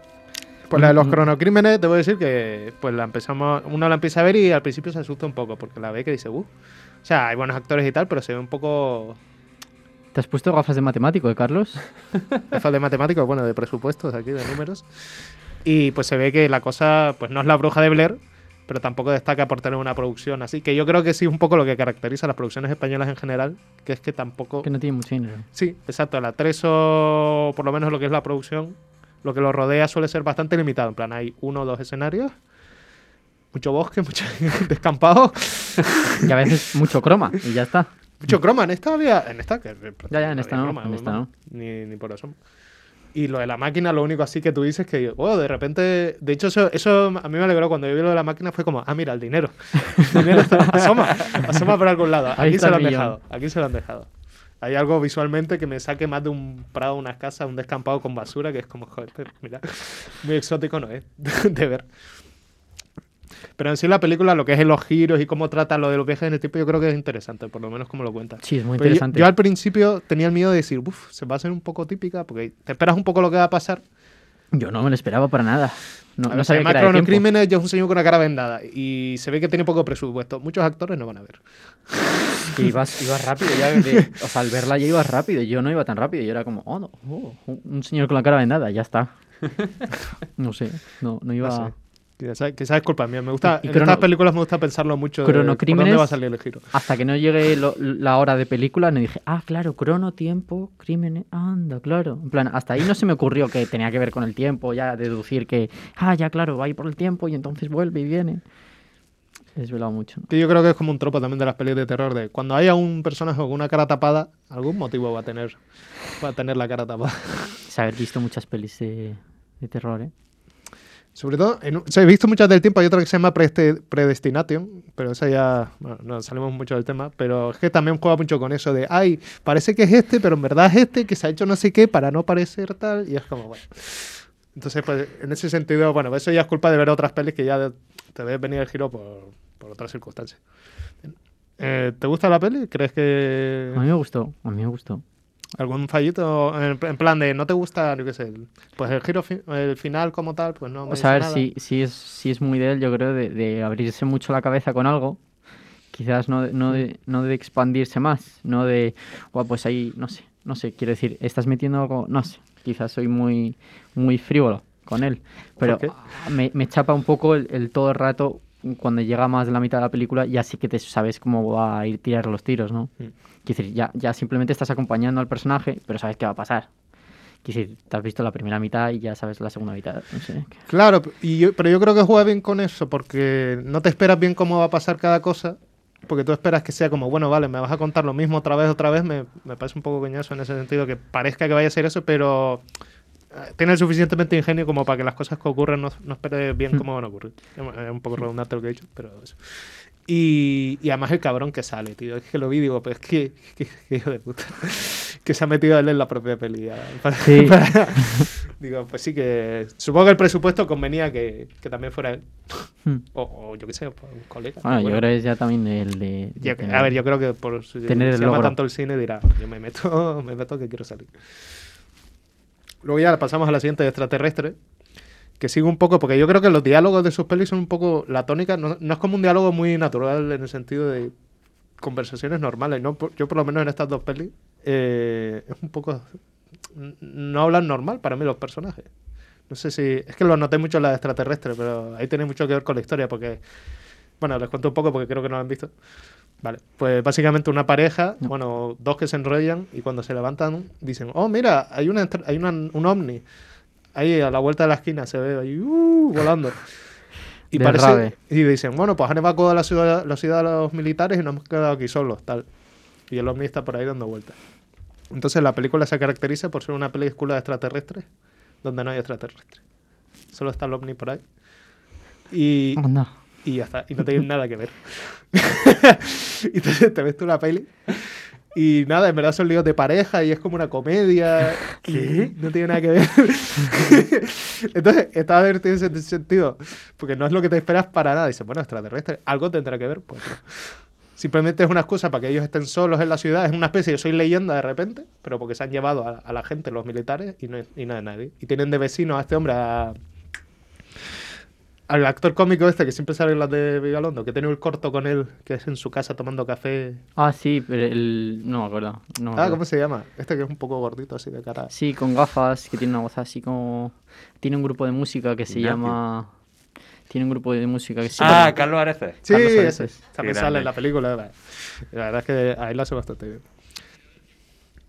Speaker 5: Pues la de los
Speaker 4: Mm, mm.
Speaker 5: cronocrímenes, debo decir que pues la empezamos, uno la empieza a ver y al principio se asusta un poco, porque la ve que dice, uh. O sea, hay buenos actores y tal, pero se ve un poco.
Speaker 4: ¿Te has puesto gafas de matemático, eh, Carlos?
Speaker 5: Gafas de matemáticos, bueno, de presupuestos aquí, de números. Y pues se ve que la cosa, pues no es la bruja de Blair, pero tampoco destaca por tener una producción así. Que yo creo que sí, un poco lo que caracteriza a las producciones españolas en general, que es que tampoco.
Speaker 4: Que no tiene mucho dinero.
Speaker 5: Sí, exacto. El atrezo, por lo menos lo que es la producción, lo que lo rodea suele ser bastante limitado. En plan, hay uno o dos escenarios, mucho bosque, mucho descampado,
Speaker 4: Y a veces mucho croma, y ya está.
Speaker 5: mucho croma. En esta había. En esta, que
Speaker 4: Ya, ya, en esta no,
Speaker 5: croma,
Speaker 4: en esta no.
Speaker 5: Ni, ni por eso. Y lo de la máquina, lo único así que tú dices que, oh, de repente. De hecho, eso, eso a mí me alegró cuando yo vi lo de la máquina. Fue como, ah, mira, el dinero. El dinero está- asoma, asoma por algún lado. Aquí se lo han
Speaker 4: millón.
Speaker 5: dejado. Aquí se lo han dejado. Hay algo visualmente que me saque más de un prado, una casa, un descampado con basura, que es como, joder, mira, muy exótico no es de ver. Pero en sí la película, lo que es en los giros y cómo trata lo de los viajes en el tiempo, yo creo que es interesante, por lo menos como lo cuenta.
Speaker 4: Sí, es muy
Speaker 5: Pero yo-
Speaker 4: interesante.
Speaker 5: Yo, al principio tenía el miedo de decir, uff, se va a hacer un poco típica, porque te esperas un poco lo que va a pasar.
Speaker 4: Yo no me lo esperaba para nada. No,
Speaker 5: ver,
Speaker 4: no sabía que
Speaker 5: además. Cronocrímenes ya es un señor con una cara vendada y se ve que tiene poco presupuesto. Muchos actores no van a ver.
Speaker 4: Que ibas, ibas rápido ya. de- o sea, al verla ya ibas rápido. Yo no iba tan rápido. Yo era como, oh, no, oh, un señor con la cara vendada, ya está. No sé, no, no iba.
Speaker 5: No sé. Quizás quizás es culpa mía. Me gusta,
Speaker 4: Y
Speaker 5: en
Speaker 4: crono-
Speaker 5: estas películas me gusta pensarlo mucho
Speaker 4: Cronocrímenes.
Speaker 5: dónde va a salir el giro.
Speaker 4: Hasta que no llegue lo- la hora de película, me dije, ah, claro, crono, tiempo, crímenes, anda, claro. En plan, hasta ahí no se me ocurrió que tenía que ver con el tiempo, ya deducir que, ah, ya, claro, va a ir por el tiempo y entonces vuelve y viene. Desvelado mucho.
Speaker 5: Que yo creo que es como un tropo también de las pelis de terror, de cuando haya un personaje con una cara tapada, algún motivo va a tener, va a tener la cara tapada.
Speaker 4: Es haber visto muchas pelis de, de terror, ¿eh?
Speaker 5: Sobre todo, en o sea, he visto muchas del tiempo, hay otra que se llama Predestination, pero esa ya, bueno, no salimos mucho del tema, pero es que también juega mucho con eso de, ay, parece que es este, pero en verdad es este, que se ha hecho no sé qué para no parecer tal, y es como, bueno. Entonces, pues, en ese sentido, bueno, eso ya es culpa de ver otras pelis que ya te ves venir el giro por, por otras circunstancias. Eh, ¿Te gusta la peli? ¿Crees que
Speaker 4: A mí me gustó, a mí me gustó.
Speaker 5: Algún fallito en, plan de no te gusta, yo qué sé, pues el giro, fi- el final como tal, pues no me
Speaker 4: O sea, a ver,
Speaker 5: dice
Speaker 4: si,
Speaker 5: nada.
Speaker 4: si, es, si es muy de él, yo creo, de, de abrirse mucho la cabeza con algo. Quizás no, de- no, de, no de expandirse más, no de, "Buah, pues ahí, no sé, no sé, quiero decir, estás metiendo algo, no sé, quizás soy muy, muy frívolo con él. Pero me, me chapa un poco el, el todo el rato, cuando llega más de la mitad de la película, ya sí que te sabes cómo va a ir tirar los tiros, ¿no?
Speaker 5: Mm.
Speaker 4: Quiero decir, ya, ya simplemente estás acompañando al personaje, pero sabes qué va a pasar. Quiero decir, te has visto la primera mitad y ya sabes la segunda mitad. No sé.
Speaker 5: Claro, y yo- pero yo creo que juega bien con eso, porque no te esperas bien cómo va a pasar cada cosa, porque tú esperas que sea como, bueno, vale, me vas a contar lo mismo otra vez, otra vez, me, me parece un poco coñazo en ese sentido, que parezca que vaya a ser eso, pero eh, tiene el suficientemente ingenio como para que las cosas que ocurren no, no esperes bien
Speaker 4: Hmm.
Speaker 5: cómo van a ocurrir. Es es un poco redundante lo que he dicho, pero eso. Y, y además el cabrón que sale, tío. Es que lo vi digo, pero es que, que, que hijo de puta. que se ha metido él en la propia peli. para-
Speaker 4: Sí.
Speaker 5: para- digo, pues sí que. Supongo que el presupuesto convenía que, que también fuera él.
Speaker 4: Hmm.
Speaker 5: o, o yo qué sé, pues, un colega.
Speaker 4: Bueno, yo creo que es ya también el de. de
Speaker 5: yo-
Speaker 4: tener-
Speaker 5: a ver, yo creo que por si
Speaker 4: tener el
Speaker 5: se llama tanto el cine dirá, yo me meto, me meto que quiero salir. Luego ya pasamos a la siguiente de extraterrestre, que sigue un poco, porque yo creo que los diálogos de sus pelis son un poco la tónica, no, no es como un diálogo muy natural en el sentido de conversaciones normales, ¿no? Yo por lo menos en estas dos pelis eh, es un poco... No hablan normal para mí los personajes. No sé si... Es que lo noté mucho en la de extraterrestre, pero ahí tiene mucho que ver con la historia, porque... Bueno, les cuento un poco porque creo que no lo han visto. Vale, pues básicamente una pareja, bueno, dos que se enrollan y cuando se levantan dicen, oh, mira, hay, una, hay una- un ovni. Ahí a la vuelta de la esquina se ve ahí uh, volando. Y, parece,
Speaker 4: rave.
Speaker 5: y dicen, bueno, pues han evacuado la ciudad, la ciudad a los militares y nos hemos quedado aquí solos, tal. Y el ovni está por ahí dando vueltas. Entonces la película se caracteriza por ser una película de extraterrestres donde no hay extraterrestres. Solo está el ovni por ahí. Y,
Speaker 4: Anda.
Speaker 5: y ya está. Y no tiene nada que ver. y te, te ves tú la peli. Y nada, en verdad son líos de pareja y es como una comedia. ¿Qué? No tiene nada que ver. Entonces, está divertido en ese sentido. Porque no es lo que te esperas para nada. Dices, bueno, extraterrestre, algo tendrá que ver. Pues no. Simplemente es una excusa para que ellos estén solos en la ciudad. Es una especie de soy leyenda de repente, pero porque se han llevado a, a la gente, los militares, y no, y no hay nadie. Y tienen de vecino a este hombre, a- al actor cómico este que siempre sale en las de Vigalondo, que tiene un corto con él, que es en su casa tomando café.
Speaker 4: Ah, sí, pero el. No me acuerdo. no me
Speaker 5: Ah,
Speaker 4: acuerdo.
Speaker 5: ¿cómo se llama? Este que es un poco gordito así de cara.
Speaker 4: Sí, con gafas, que tiene una voz así como. Tiene un grupo de música que se
Speaker 3: Ignacio.
Speaker 4: llama. Tiene un grupo de música que se
Speaker 3: Ah,
Speaker 4: llama.
Speaker 3: Carlos Areces.
Speaker 5: Sí,
Speaker 4: Carlos
Speaker 5: ese.
Speaker 4: Areces.
Speaker 5: También
Speaker 3: Qué
Speaker 5: sale
Speaker 3: grande.
Speaker 5: en la película. La, la verdad es que ahí lo hace bastante bien.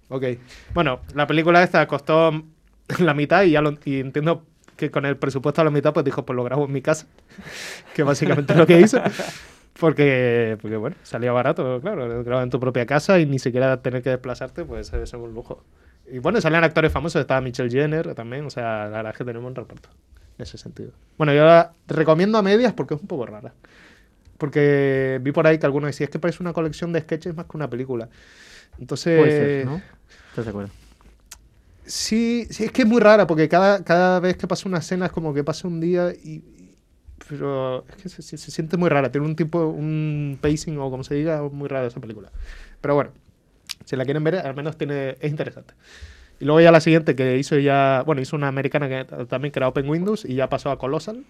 Speaker 5: Ok. Bueno, la película esta costó la mitad y ya lo, y entiendo que con el presupuesto a la mitad pues dijo, pues lo grabo en mi casa. que básicamente es lo que hizo. Porque, porque bueno, salía barato, claro, lo grabas en tu propia casa y ni siquiera tener que desplazarte, pues es un lujo. Y bueno, salían actores famosos, estaba Michelle Jenner también, o sea, la verdad es que tenemos un reparto en ese sentido. Bueno, yo la recomiendo a medias porque es un poco rara. Porque vi por ahí que algunos decían, es que parece una colección de sketches más que una película. Entonces...
Speaker 4: Puede ser, ¿no? ¿Estás de acuerdo?
Speaker 5: Sí, sí, es que es muy rara porque cada, cada vez que pasa una escena es como que pasa un día y... y- pero es que se, se- se siente muy rara, tiene un tipo, un pacing o como se diga, muy raro esa película. Pero bueno, si la quieren ver, al menos tiene, es interesante. Y luego ya la siguiente que hizo ya, bueno, hizo una americana que también era Open Windows y ya pasó a Colossal.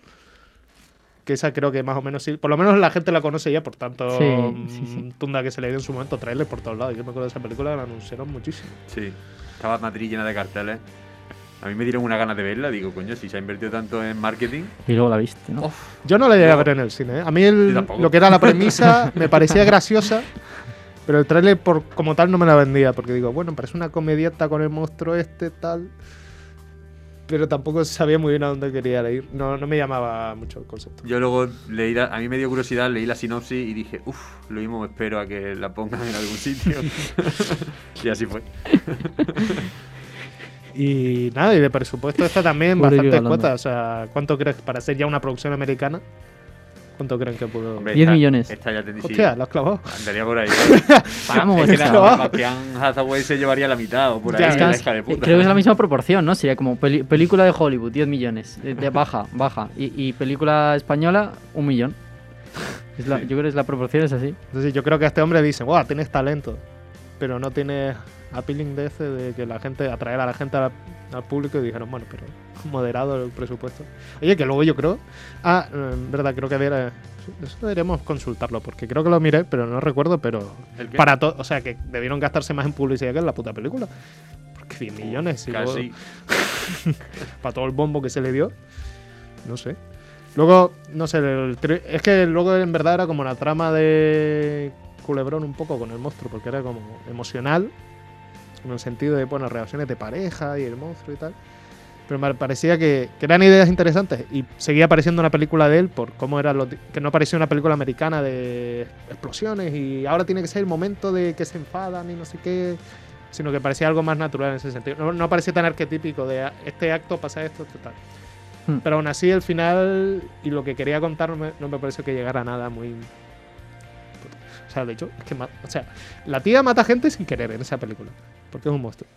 Speaker 5: Que esa creo que más o menos sí, por lo menos la gente la conoce ya por tanto
Speaker 4: Sí,
Speaker 5: mm,
Speaker 4: sí, sí.
Speaker 5: tunda que se le dio en su momento trailer por todos lados. Yo me acuerdo de esa película, la anunciaron muchísimo.
Speaker 3: Sí. Estaba Madrid llena de carteles. A mí me dieron una gana de verla. Digo, coño, si se ha invertido tanto en marketing.
Speaker 4: Y luego la viste, ¿no?
Speaker 5: Yo no la llegué a ver en el cine. ¿eh? A mí el- lo que era la premisa me parecía graciosa, pero el tráiler por como tal no me la vendía, porque digo, bueno, parece una comedieta con el monstruo este, tal. Pero tampoco sabía muy bien a dónde quería ir. No, no me llamaba mucho el concepto.
Speaker 3: Yo luego leí, la- a mí me dio curiosidad, leí la sinopsis y dije, uff, lo mismo espero a que la pongan en algún sitio. y así fue.
Speaker 5: Y nada, y de presupuesto está también
Speaker 4: Pobre
Speaker 5: bastante cuota. O sea, ¿cuánto crees para ser ya una producción americana? ¿Cuánto creen que pudo?
Speaker 3: Hombre,
Speaker 4: 10
Speaker 3: esta-
Speaker 4: millones.
Speaker 3: Esta ya tendría
Speaker 5: Hostia, lo has clavado.
Speaker 3: Andaría por ahí.
Speaker 4: Vamos,
Speaker 3: es que la- Bastián Hathaway se llevaría la mitad o por ahí. La
Speaker 5: es que
Speaker 3: de puta.
Speaker 4: Creo que es la misma proporción, ¿no? Sería como peli- película de Hollywood, 10 millones. De, de baja, baja. Y, y película española, un millón. Es la- Yo creo que es la proporción es así.
Speaker 5: Entonces yo creo que este hombre dice, wow, tienes talento, pero no tienes appealing de ese, de que la gente, atraer a la gente al, al público y dijeron, bueno, pero moderado el presupuesto. Oye, que luego yo creo, ah, eh, en verdad, creo que había, eso deberíamos consultarlo, porque creo que lo miré, pero no recuerdo, pero para todo, o sea, que debieron gastarse más en publicidad que en la puta película. Porque 10 millones, luego-
Speaker 3: Casi.
Speaker 5: para todo el bombo que se le dio. No sé. Luego, no sé, el tri- es que luego en verdad era como la trama de Culebrón un poco con el monstruo, porque era como emocional, en el sentido de, bueno, relaciones de pareja y el monstruo y tal. Pero me parecía que, que eran ideas interesantes y seguía apareciendo una película de él por cómo era lo que no parecía una película americana de explosiones y ahora tiene que ser el momento de que se enfadan y no sé qué, sino que parecía algo más natural en ese sentido. No, no parecía tan arquetípico de "Ah, este acto pasa esto, esto tal.
Speaker 4: Hmm.
Speaker 5: Pero aún así, el final y lo que quería contar no me, no me pareció que llegara a nada muy, sea, de hecho, es que o sea, la tía mata gente sin querer en esa película, porque es un monstruo.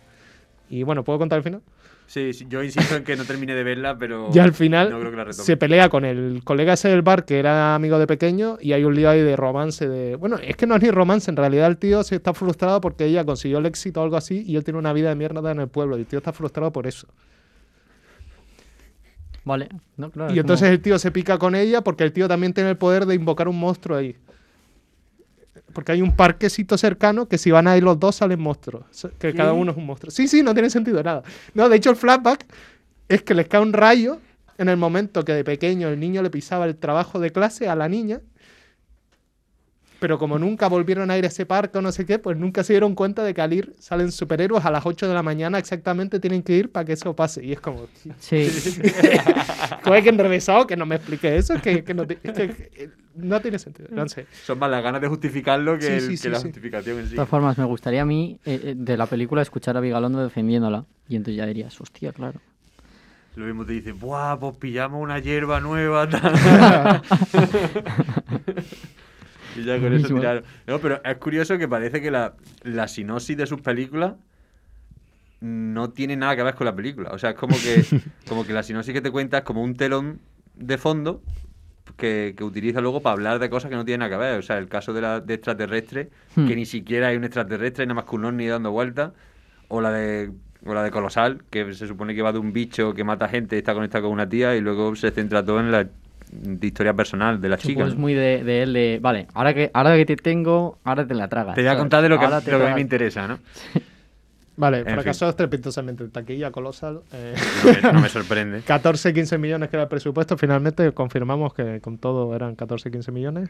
Speaker 5: Y bueno, ¿puedo contar el final?
Speaker 3: Sí, yo insisto en que no termine de verla, pero.
Speaker 5: Y al final
Speaker 3: No creo que la retome.
Speaker 5: se pelea con el colega ese del bar que era amigo de pequeño y hay un lío ahí de romance de... Bueno, es que no es ni romance, en realidad el tío se está frustrado porque ella consiguió el éxito o algo así y él tiene una vida de mierda en el pueblo y el tío está frustrado por eso.
Speaker 4: Vale, no, claro.
Speaker 5: y
Speaker 4: es
Speaker 5: entonces
Speaker 4: como-
Speaker 5: el tío se pica con ella porque el tío también tiene el poder de invocar un monstruo ahí. Porque hay un parquecito cercano que si van ahí los dos salen monstruos. Que
Speaker 3: ¿Qué?
Speaker 5: cada uno es un monstruo. Sí, sí, no tiene sentido nada. No, de hecho el flashback es que les cae un rayo en el momento que de pequeño el niño le pisaba el trabajo de clase a la niña. Pero como nunca volvieron a ir a ese parque o no sé qué, pues nunca se dieron cuenta de que al ir salen superhéroes a las 8 de la mañana exactamente tienen que ir para que eso pase. Y es como...
Speaker 4: Sí.
Speaker 5: Fue que enrevesado que no me explique eso, que, que no, ti- es que- que no tiene sentido. No sé.
Speaker 3: Son más las ganas de justificarlo que,
Speaker 5: Sí,
Speaker 3: el-
Speaker 5: sí,
Speaker 3: que
Speaker 5: sí,
Speaker 3: la
Speaker 5: sí.
Speaker 3: justificación en sí.
Speaker 4: De todas formas, me gustaría a mí eh, eh, de la película escuchar a Vigalondo defendiéndola. Y entonces ya dirías, hostia, claro.
Speaker 3: Lo mismo te dicen, ¡buah! Pues pillamos una hierba nueva. tal". y ya con eso tiraron. No, pero es curioso que parece que la, la sinopsis de sus películas no tiene nada que ver con la película. O sea, es como que, como que la sinopsis que te cuenta es como un telón de fondo que, que utiliza luego para hablar de cosas que no tienen nada que ver. O sea, el caso de la de extraterrestre,
Speaker 4: Hmm.
Speaker 3: que ni siquiera hay un extraterrestre, nada más que un ovni dando vueltas. O la de o la de Colosal, que se supone que va de un bicho que mata gente y está conectado con una tía y luego se centra todo en la de historia personal de la chica.
Speaker 4: Es muy de, de él de, vale, ahora que, ahora que te tengo, ahora te la tragas.
Speaker 3: Te voy a contar de lo que,
Speaker 4: Ahora te
Speaker 3: lo que a mí me interesa, ¿no?
Speaker 5: Vale,
Speaker 3: En
Speaker 5: fracasó estrepitosamente el taquilla colosal. eh.
Speaker 3: No me- no me sorprende.
Speaker 5: 14, 15 millones que era el presupuesto. Finalmente confirmamos que con todo eran 14, 15 millones.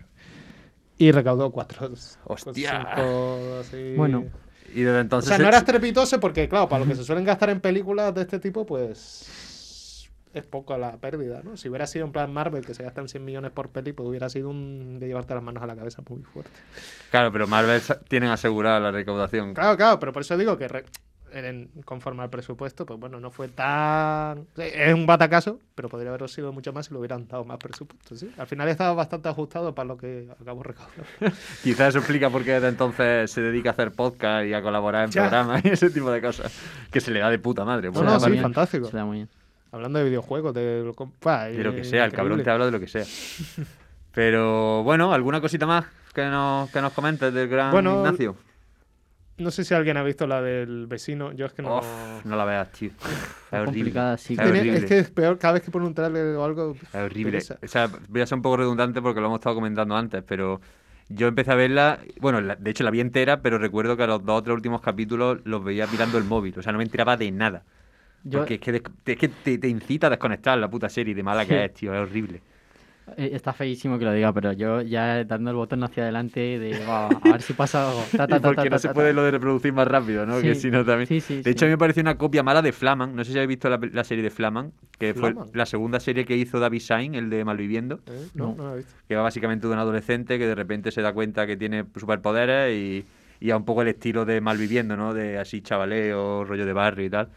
Speaker 5: Y recaudó 4.
Speaker 3: ¡Hostia!
Speaker 4: Bueno.
Speaker 3: Y desde
Speaker 5: O
Speaker 3: entonces.
Speaker 5: sea, no era estrepitoso porque, claro, para lo que se suelen gastar en películas de este tipo, pues es poco la pérdida, ¿no? Si hubiera sido en plan Marvel, que se gastan 100 millones por peli, pues hubiera sido un de llevarte las manos a la cabeza muy fuerte.
Speaker 3: Claro, pero Marvel tienen asegurada la recaudación.
Speaker 5: Claro, claro, pero por eso digo que re- en- conforme al presupuesto, pues bueno, no fue tan... Es un batacazo, pero podría haber sido mucho más si le hubieran dado más presupuesto, ¿sí? Al final estaba bastante ajustado para lo que acabo recaudando.
Speaker 3: Quizás eso explica por qué desde entonces se dedica a hacer podcast y a colaborar en
Speaker 5: Ya.
Speaker 3: programas y ese tipo de cosas. Que se le da de puta madre. Pues,
Speaker 5: no, sí, fantástico.
Speaker 4: Se da muy bien.
Speaker 5: Hablando de videojuegos, de lo, com- pa,
Speaker 3: De lo que
Speaker 5: eh,
Speaker 3: sea, el cabrón te habla de lo que sea. Pero bueno, ¿alguna cosita más que nos, que nos comentes del gran
Speaker 5: Bueno,
Speaker 3: Ignacio?
Speaker 5: No sé si alguien ha visto la del vecino. Yo es que no.
Speaker 3: Uf, no la veas, tío. Es horrible.
Speaker 4: complicada, sí.
Speaker 3: Es horrible.
Speaker 5: es que es peor cada vez que pone un trailer o algo.
Speaker 3: Es horrible.
Speaker 5: pereza.
Speaker 3: O sea, voy a ser un poco redundante porque lo hemos estado comentando antes, pero yo empecé a verla, bueno, la- de hecho la vi entera, pero recuerdo que a los dos o tres últimos capítulos los veía mirando el móvil, o sea, no me enteraba de nada.
Speaker 4: Yo-
Speaker 3: Porque es que, des- es que te, te incita a desconectar la puta serie de mala
Speaker 4: Sí.
Speaker 3: que es, tío, es horrible.
Speaker 4: Eh, Está feísimo que lo diga, pero yo ya dando el botón hacia adelante de, "Va, a ver si pasa algo. Ta, ta,
Speaker 3: Y
Speaker 4: ta,
Speaker 3: porque
Speaker 4: ta,
Speaker 3: no
Speaker 4: ta,
Speaker 3: se puede
Speaker 4: ta.
Speaker 3: lo de reproducir más rápido, ¿no? Que
Speaker 4: Sí.
Speaker 3: si no también.
Speaker 4: Sí, sí,
Speaker 3: de hecho, a mí me pareció una copia mala de Flaman. No sé si habéis visto la, la serie de Flaman, que fue la segunda serie que hizo David Sain, el de Malviviendo.
Speaker 5: ¿Eh? No, no, lo he visto.
Speaker 3: que va básicamente de un adolescente que de repente se da cuenta que tiene superpoderes y, y a un poco el estilo de Malviviendo, ¿no? De así chavaleo, rollo de barrio y tal.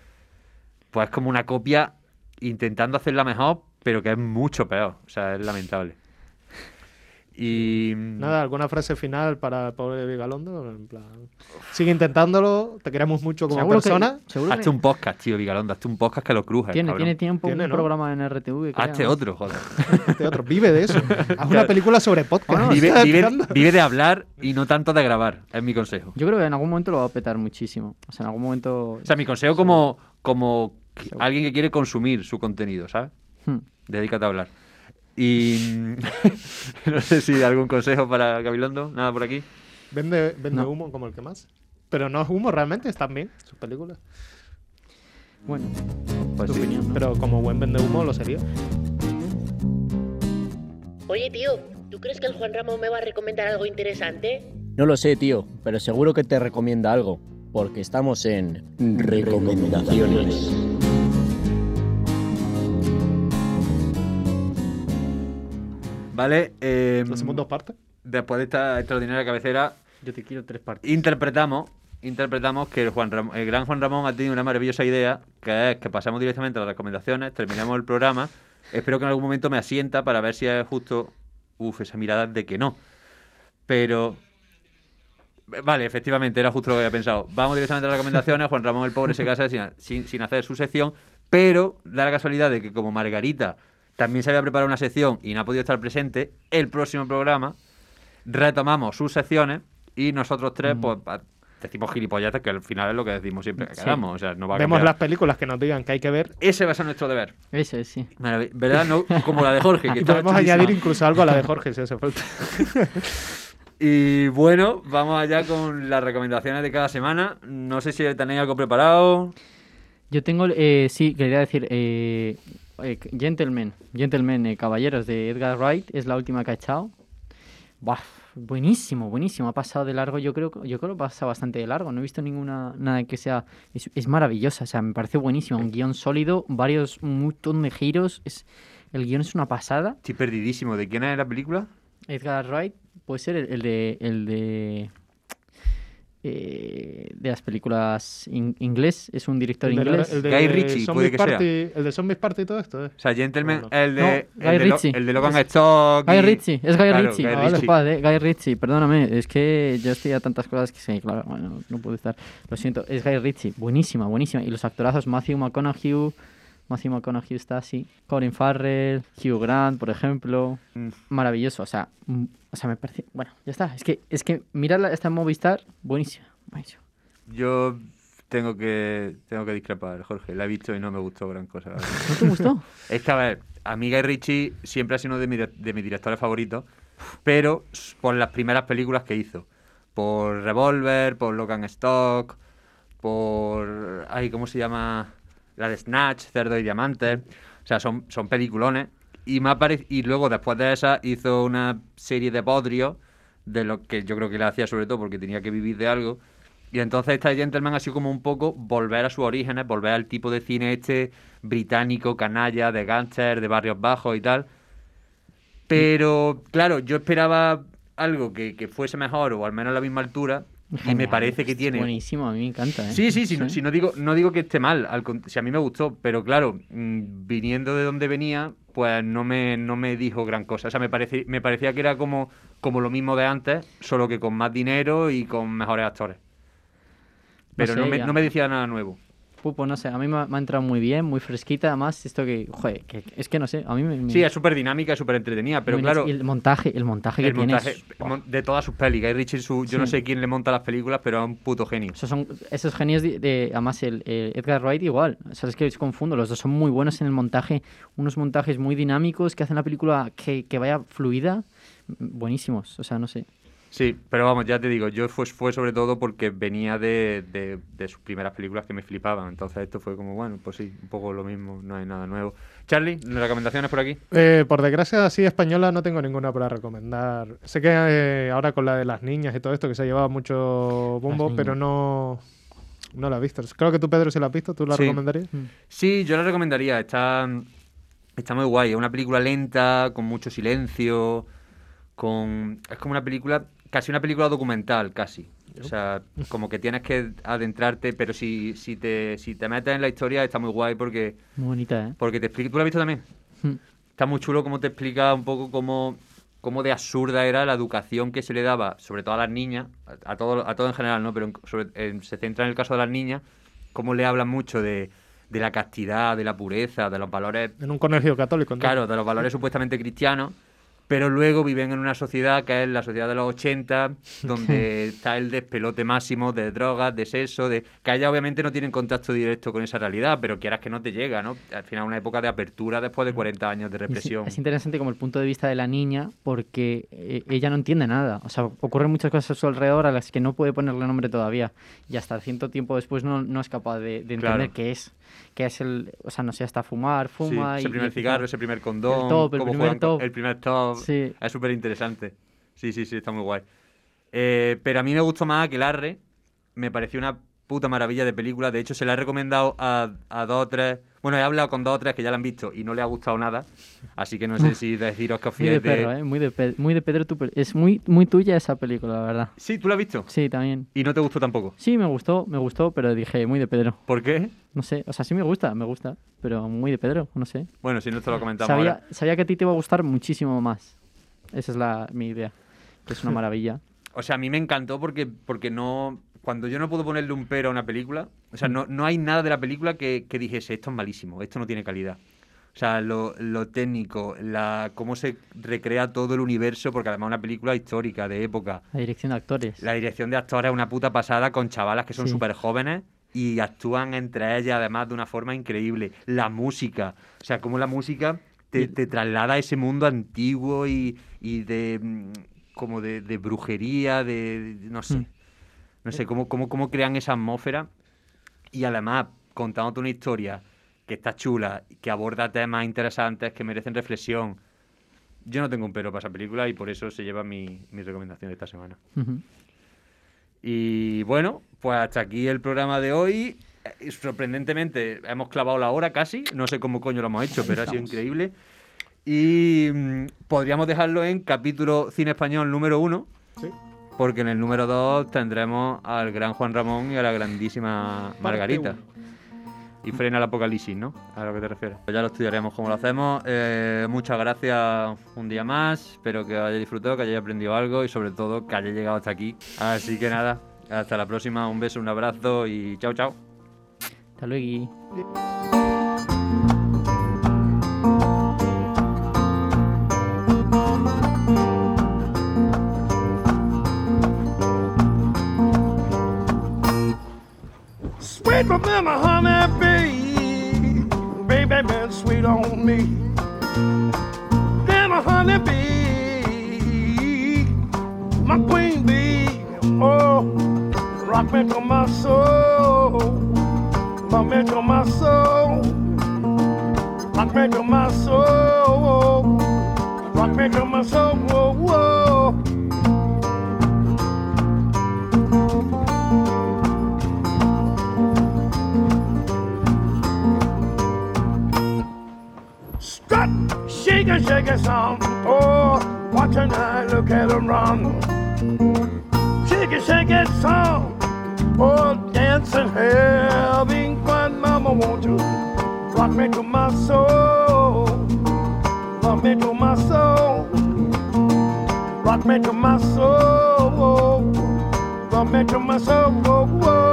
Speaker 3: Pues es como una copia intentando hacerla mejor, pero que es mucho peor. O sea, es lamentable. Y...
Speaker 5: Nada, ¿alguna frase final para el pobre Vigalondo? En plan, sigue intentándolo, te queremos mucho como
Speaker 4: Seguro que-
Speaker 5: persona.
Speaker 4: seguro que-
Speaker 3: Hazte un podcast, tío, Vigalondo. Hazte un podcast que lo crujes,
Speaker 4: Tiene,
Speaker 3: cabrón.
Speaker 4: tiene tiempo
Speaker 5: Tiene,
Speaker 4: un
Speaker 5: ¿no?
Speaker 4: programa en RTV.
Speaker 3: Hazte otro, joder.
Speaker 5: Este otro, vive de eso. Haz una película sobre podcast.
Speaker 3: vive,
Speaker 5: ¿Estás
Speaker 3: vive- vive de hablar y no tanto de grabar, es mi consejo.
Speaker 4: Yo creo que en algún momento lo va a petar muchísimo. O sea, en algún momento...
Speaker 3: O sea, mi consejo como, como alguien que quiere consumir su contenido, ¿sabes?
Speaker 4: Hmm.
Speaker 3: Dedícate a hablar. Y no sé si algún consejo para Gabilondo, nada por aquí.
Speaker 5: Vende, vende
Speaker 4: No.
Speaker 5: humo como el que más. Pero no es humo realmente, están bien sus películas.
Speaker 4: Bueno,
Speaker 3: Pues
Speaker 4: tu
Speaker 3: sí.
Speaker 4: opinión, ¿no?
Speaker 5: Pero como buen vende humo lo sería.
Speaker 14: Oye, tío, ¿tú crees que el Juan Ramón me va a recomendar algo interesante?
Speaker 2: No lo sé, tío, pero seguro que te recomienda algo, porque estamos en recomendaciones.
Speaker 3: Vale, eh,
Speaker 5: ¿Lo hacemos dos partes?
Speaker 3: después de esta extraordinaria cabecera,
Speaker 4: Yo te quiero tres partes.
Speaker 3: interpretamos, interpretamos que el, Juan Ram- el gran Juan Ramón ha tenido una maravillosa idea, que es que pasamos directamente a las recomendaciones, terminamos el programa. Espero que en algún momento me asienta para ver si es justo, uf, esa mirada de que no. Pero Vale, efectivamente, era justo lo que había pensado. Vamos directamente a las recomendaciones. Juan Ramón el Pobre se casa sin, sin, sin hacer su sección, pero da la casualidad de que como Margarita también se había preparado una sección y no ha podido estar presente, el próximo programa retomamos sus secciones y nosotros tres pues pa- decimos gilipolletes, que al final es lo que decimos siempre que
Speaker 5: Sí.
Speaker 3: queramos. O sea, no va a
Speaker 5: Vemos
Speaker 3: cambiar.
Speaker 5: las películas que nos digan que hay que ver.
Speaker 3: Ese va a ser nuestro deber.
Speaker 4: Eso es, sí.
Speaker 3: Marav- ¿Verdad? No, como la de Jorge, que
Speaker 5: Y podemos
Speaker 3: chulísima.
Speaker 5: añadir incluso algo a la de Jorge si hace falta.
Speaker 3: Y bueno, vamos allá con las recomendaciones de cada semana. No sé si tenéis algo preparado.
Speaker 4: Yo tengo, eh, sí, quería decir, eh, eh, Gentleman, Gentleman, eh, Caballeros de Edgar Wright, es la última que ha echado. Buah, buenísimo, buenísimo. Ha pasado de largo, yo creo, yo creo que pasa bastante de largo. No he visto ninguna, nada que sea, es, es maravillosa, o sea, me parece buenísimo. Un guion sólido, varios, un montón de giros, es, el guion es una pasada.
Speaker 3: Estoy perdidísimo. ¿De quién es la película?
Speaker 4: Edgar Wright puede ser el, el de el de eh, de las películas in- inglés es un director
Speaker 5: El de,
Speaker 4: inglés
Speaker 5: el de
Speaker 3: Guy Ritchie,
Speaker 5: Zombies
Speaker 3: puede que sea.
Speaker 5: Party, El de Zombies Party y todo esto, ¿eh?
Speaker 3: O sea, Gentleman, el de,
Speaker 4: No,
Speaker 3: el,
Speaker 4: Guy
Speaker 3: de Lo-
Speaker 4: Ritchie.
Speaker 3: el de Logan
Speaker 4: Es-
Speaker 3: Stock.
Speaker 4: Guy Ritchie, es Guy
Speaker 3: Claro,
Speaker 4: Ritchie.
Speaker 3: Guy
Speaker 4: Vale,
Speaker 3: Ritchie.
Speaker 4: joder, Guy Ritchie, perdóname, es que yo estoy a tantas cosas que sí, claro, bueno, no puedo estar. Lo siento, es Guy Ritchie, buenísima, buenísima. Y los actorazos, Matthew McConaughey, Matthew McConaughey está así, Colin Farrell, Hugh Grant, por ejemplo,
Speaker 3: Mm.
Speaker 4: maravilloso, o sea, mm, o sea, me parece, bueno, ya está, es que, es que mirarla esta Movistar, buenísima, buenísima.
Speaker 3: Yo tengo que tengo que discrepar, Jorge. La he visto y no me gustó gran cosa.
Speaker 4: ¿No te gustó?
Speaker 3: es que, a ver, a mí Guy Ritchie siempre ha sido uno de, mi- de mis directores favoritos, pero por las primeras películas que hizo. Por Revolver, por Logan Stock, por... Ay, ¿cómo se llama? La de Snatch, Cerdo y Diamantes. O sea, son, son peliculones. Y, me y luego, después de esa, hizo una serie de podrios, de lo que yo creo que la hacía sobre todo porque tenía que vivir de algo. Y entonces esta Gentleman ha sido como un poco volver a sus orígenes, volver al tipo de cine este británico, canalla, de gánster, de barrios bajos y tal. Pero, claro, yo esperaba algo que, que fuese mejor o al menos a la misma altura. Y me parece que tiene
Speaker 4: Buenísimo, a mí me encanta, ¿eh?
Speaker 3: Sí, sí, sí, no, si no digo, no digo que esté mal, al si a mí me gustó, pero claro, mm, viniendo de donde venía, pues no me, no me dijo gran cosa. O sea, me, parece, me parecía que era como, como lo mismo de antes, solo que con más dinero y con mejores actores. Pero no,
Speaker 4: sé,
Speaker 3: me, no me decía nada nuevo.
Speaker 4: Pupo, no sé, a mí me ha, me ha entrado muy bien, muy fresquita, además, esto que, joder, que, es que no sé, a mí me... me-
Speaker 3: Sí, es súper dinámica, súper entretenida, pero claro,
Speaker 4: Y el montaje, el montaje que tiene es-
Speaker 3: de todas sus pelis. Guy Ritchie, su, yo no sé quién le monta las películas, pero es un puto genio.
Speaker 4: Esos son esos genios de, de- además el, el Edgar Wright igual, o sea, es que os confundo, los dos son muy buenos en el montaje, unos montajes muy dinámicos que hacen la película que, que vaya fluida, buenísimos, o sea, no sé.
Speaker 3: Sí, pero vamos, ya te digo, yo fue, fue sobre todo porque venía de, de- de sus primeras películas que me flipaban. Entonces esto fue como, bueno, pues sí, un poco lo mismo, no hay nada nuevo. Charlie, recomendaciones por aquí.
Speaker 5: Eh, por desgracia, así española no tengo ninguna para recomendar. Sé que eh, ahora con la de las niñas y todo esto que se ha llevado mucho bombo, pero no, no la he visto. Creo que tú, Pedro, si la has visto, ¿tú la
Speaker 3: Sí.
Speaker 5: recomendarías?
Speaker 3: Sí, yo la recomendaría. Está, está muy guay. Es una película lenta, con mucho silencio, con... Es como una película, casi una película documental, casi. O sea, como que tienes que adentrarte, pero si, si, te, si te metes en la historia está muy guay porque,
Speaker 4: Muy bonita, ¿eh?
Speaker 3: porque te explica... ¿Tú la has visto también?
Speaker 4: Mm.
Speaker 3: Está muy chulo cómo te explica un poco cómo, cómo de absurda era la educación que se le daba, sobre todo a las niñas, a, a todo, a todo en general, ¿no? Pero sobre- se centra en el caso de las niñas, cómo le hablan mucho de, de la castidad, de la pureza, de los valores
Speaker 5: En un colegio católico. entonces.
Speaker 3: Claro, de los valores supuestamente cristianos, pero luego viven en una sociedad que es la sociedad de los 80, donde está el despelote máximo de drogas, de sexo, de que allá obviamente no tienen contacto directo con esa realidad, pero quieras que no te llega, ¿no? Al final una época de apertura después de 40 años de
Speaker 4: Es,
Speaker 3: represión.
Speaker 4: es interesante como el punto de vista de la niña porque eh, ella no entiende nada. O sea, ocurren muchas cosas a su alrededor a las que no puede ponerle nombre todavía. Y hasta cierto tiempo después no, no es capaz de, de entender
Speaker 3: Claro.
Speaker 4: qué es. Qué es el... O sea, no sé, hasta fumar,
Speaker 3: Sí,
Speaker 4: fuma
Speaker 3: ese
Speaker 4: y...
Speaker 3: primer
Speaker 4: y-
Speaker 3: cigarro, ese primer condón,
Speaker 4: El top, el
Speaker 3: cómo
Speaker 4: primer
Speaker 3: juegan
Speaker 4: top.
Speaker 3: el primer top.
Speaker 4: Sí.
Speaker 3: Es súper interesante. Sí, sí, sí, está muy guay. Eh, pero a mí me gustó más que Arre. Me pareció una puta maravilla de película. De hecho, se la he recomendado a, a dos o tres. Bueno, he hablado con dos o tres que ya la han visto y no le ha gustado nada. Así que no sé si deciros que os
Speaker 4: Muy de
Speaker 3: fiéis de.
Speaker 4: perro, ¿eh? Muy de, Pe- muy de Pedro tu Es muy, muy tuya esa película, la verdad.
Speaker 3: Sí, ¿tú la has visto?
Speaker 4: Sí, también.
Speaker 3: ¿Y no te gustó tampoco?
Speaker 4: Sí, me gustó, me gustó, pero dije muy de Pedro.
Speaker 3: ¿Por qué?
Speaker 4: No sé, o sea, sí me gusta, me gusta, pero muy de Pedro, no sé.
Speaker 3: Bueno, si no te lo comentamos
Speaker 4: Sabía,
Speaker 3: ahora.
Speaker 4: sabía que a ti te iba a gustar muchísimo más. Esa es la, mi idea. Que es una maravilla.
Speaker 3: O sea, a mí me encantó porque, porque no. Cuando yo no puedo ponerle un pero a una película, o sea, no, no hay nada de la película que, que dijese esto es malísimo, esto no tiene calidad. O sea, lo, lo técnico, la, cómo se recrea todo el universo, porque además es una película histórica, de época.
Speaker 4: La dirección de actores.
Speaker 3: La dirección de actores es una puta pasada con chavalas que son
Speaker 4: Sí.
Speaker 3: súper jóvenes y actúan entre ellas además de una forma increíble. La música, o sea, cómo la música te, te traslada a ese mundo antiguo y, y de mm, como de, de brujería, de, de- no sé. No sé, cómo, cómo, cómo crean esa atmósfera y además contándote una historia que está chula, que aborda temas interesantes que merecen reflexión. Yo no tengo un pero para esa película y por eso se lleva mi, mi recomendación de esta semana. Y bueno, pues hasta aquí el programa de hoy. Eh, Sorprendentemente, hemos clavado la hora casi. No sé cómo coño lo hemos hecho, pero ha sido increíble. Y mm, podríamos dejarlo en capítulo cine español número uno.
Speaker 5: Sí.
Speaker 3: Porque en el número dos tendremos al gran Juan Ramón y a la grandísima Margarita. Y frena el apocalipsis, ¿no? A lo que te refieres. Pues ya lo estudiaremos cómo lo hacemos. Eh, muchas gracias un día más. Espero que hayáis disfrutado, que hayáis aprendido algo y sobre todo que hayáis llegado hasta aquí. Así que nada, hasta la próxima. Un beso, un abrazo y chao, chao.
Speaker 4: Hasta luego.
Speaker 15: Sweet Ravena honey bee, baby been sweet on me. Then a honey bee, my queen bee, oh, rock me to my soul, rock me to my soul, rock me to my soul, rock me to my soul, whoa, whoa. Shake and shake a song. Oh, watch and I look at her run. Shake it, shake it song. Oh, dancing, having fun, mama, won't you rock me to my soul? Rock me to my soul. Rock me to my soul. Rock me to my soul. Whoa, whoa.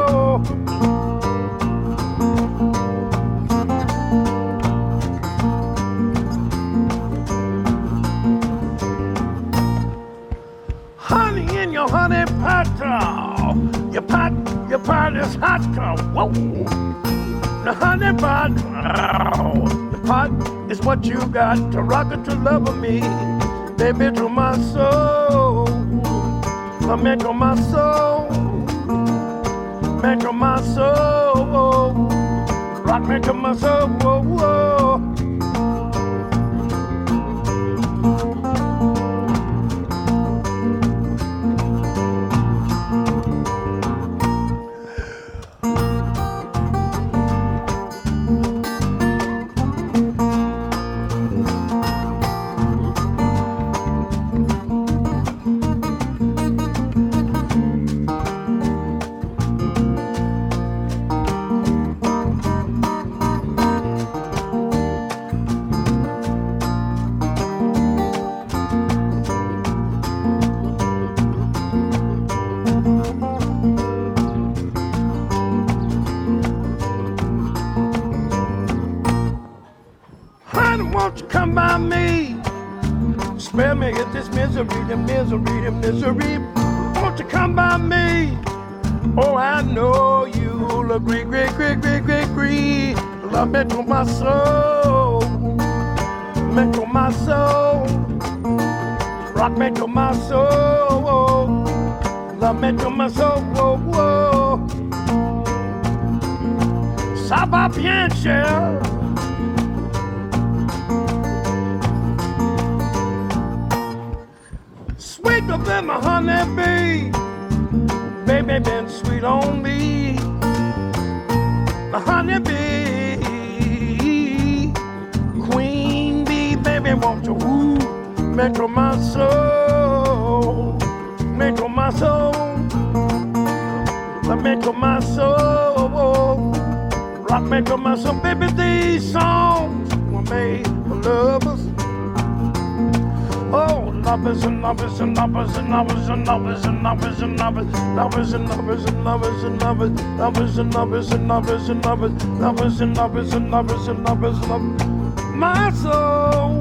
Speaker 15: Your pot is hot. oh. Whoa. The honey oh. the pot is what you got to rock it to love of me, baby, to my soul. Come into my soul, into my soul. Rock me to my soul. Whoa, whoa. Misery, the misery, the misery. Won't you come by me? Oh, I know you'll agree, great, great, great, great, great. Love me to my soul, me to my soul. Rock me to my soul, love me to my soul. Whoa, whoa. Ça va bien, cher. My honey bee. Baby been sweet on me. My honey bee, queen bee, baby, won't you woo? Her my soul, her my soul, make her my soul, rock, her my soul, baby. These songs were made for lovers. Oh, lovers and lovers and lovers and lovers and lovers and lovers and lovers and lovers and lovers and lovers and lovers and lovers and lovers and lovers and lovers and lovers and lovers and lovers and lovers my soul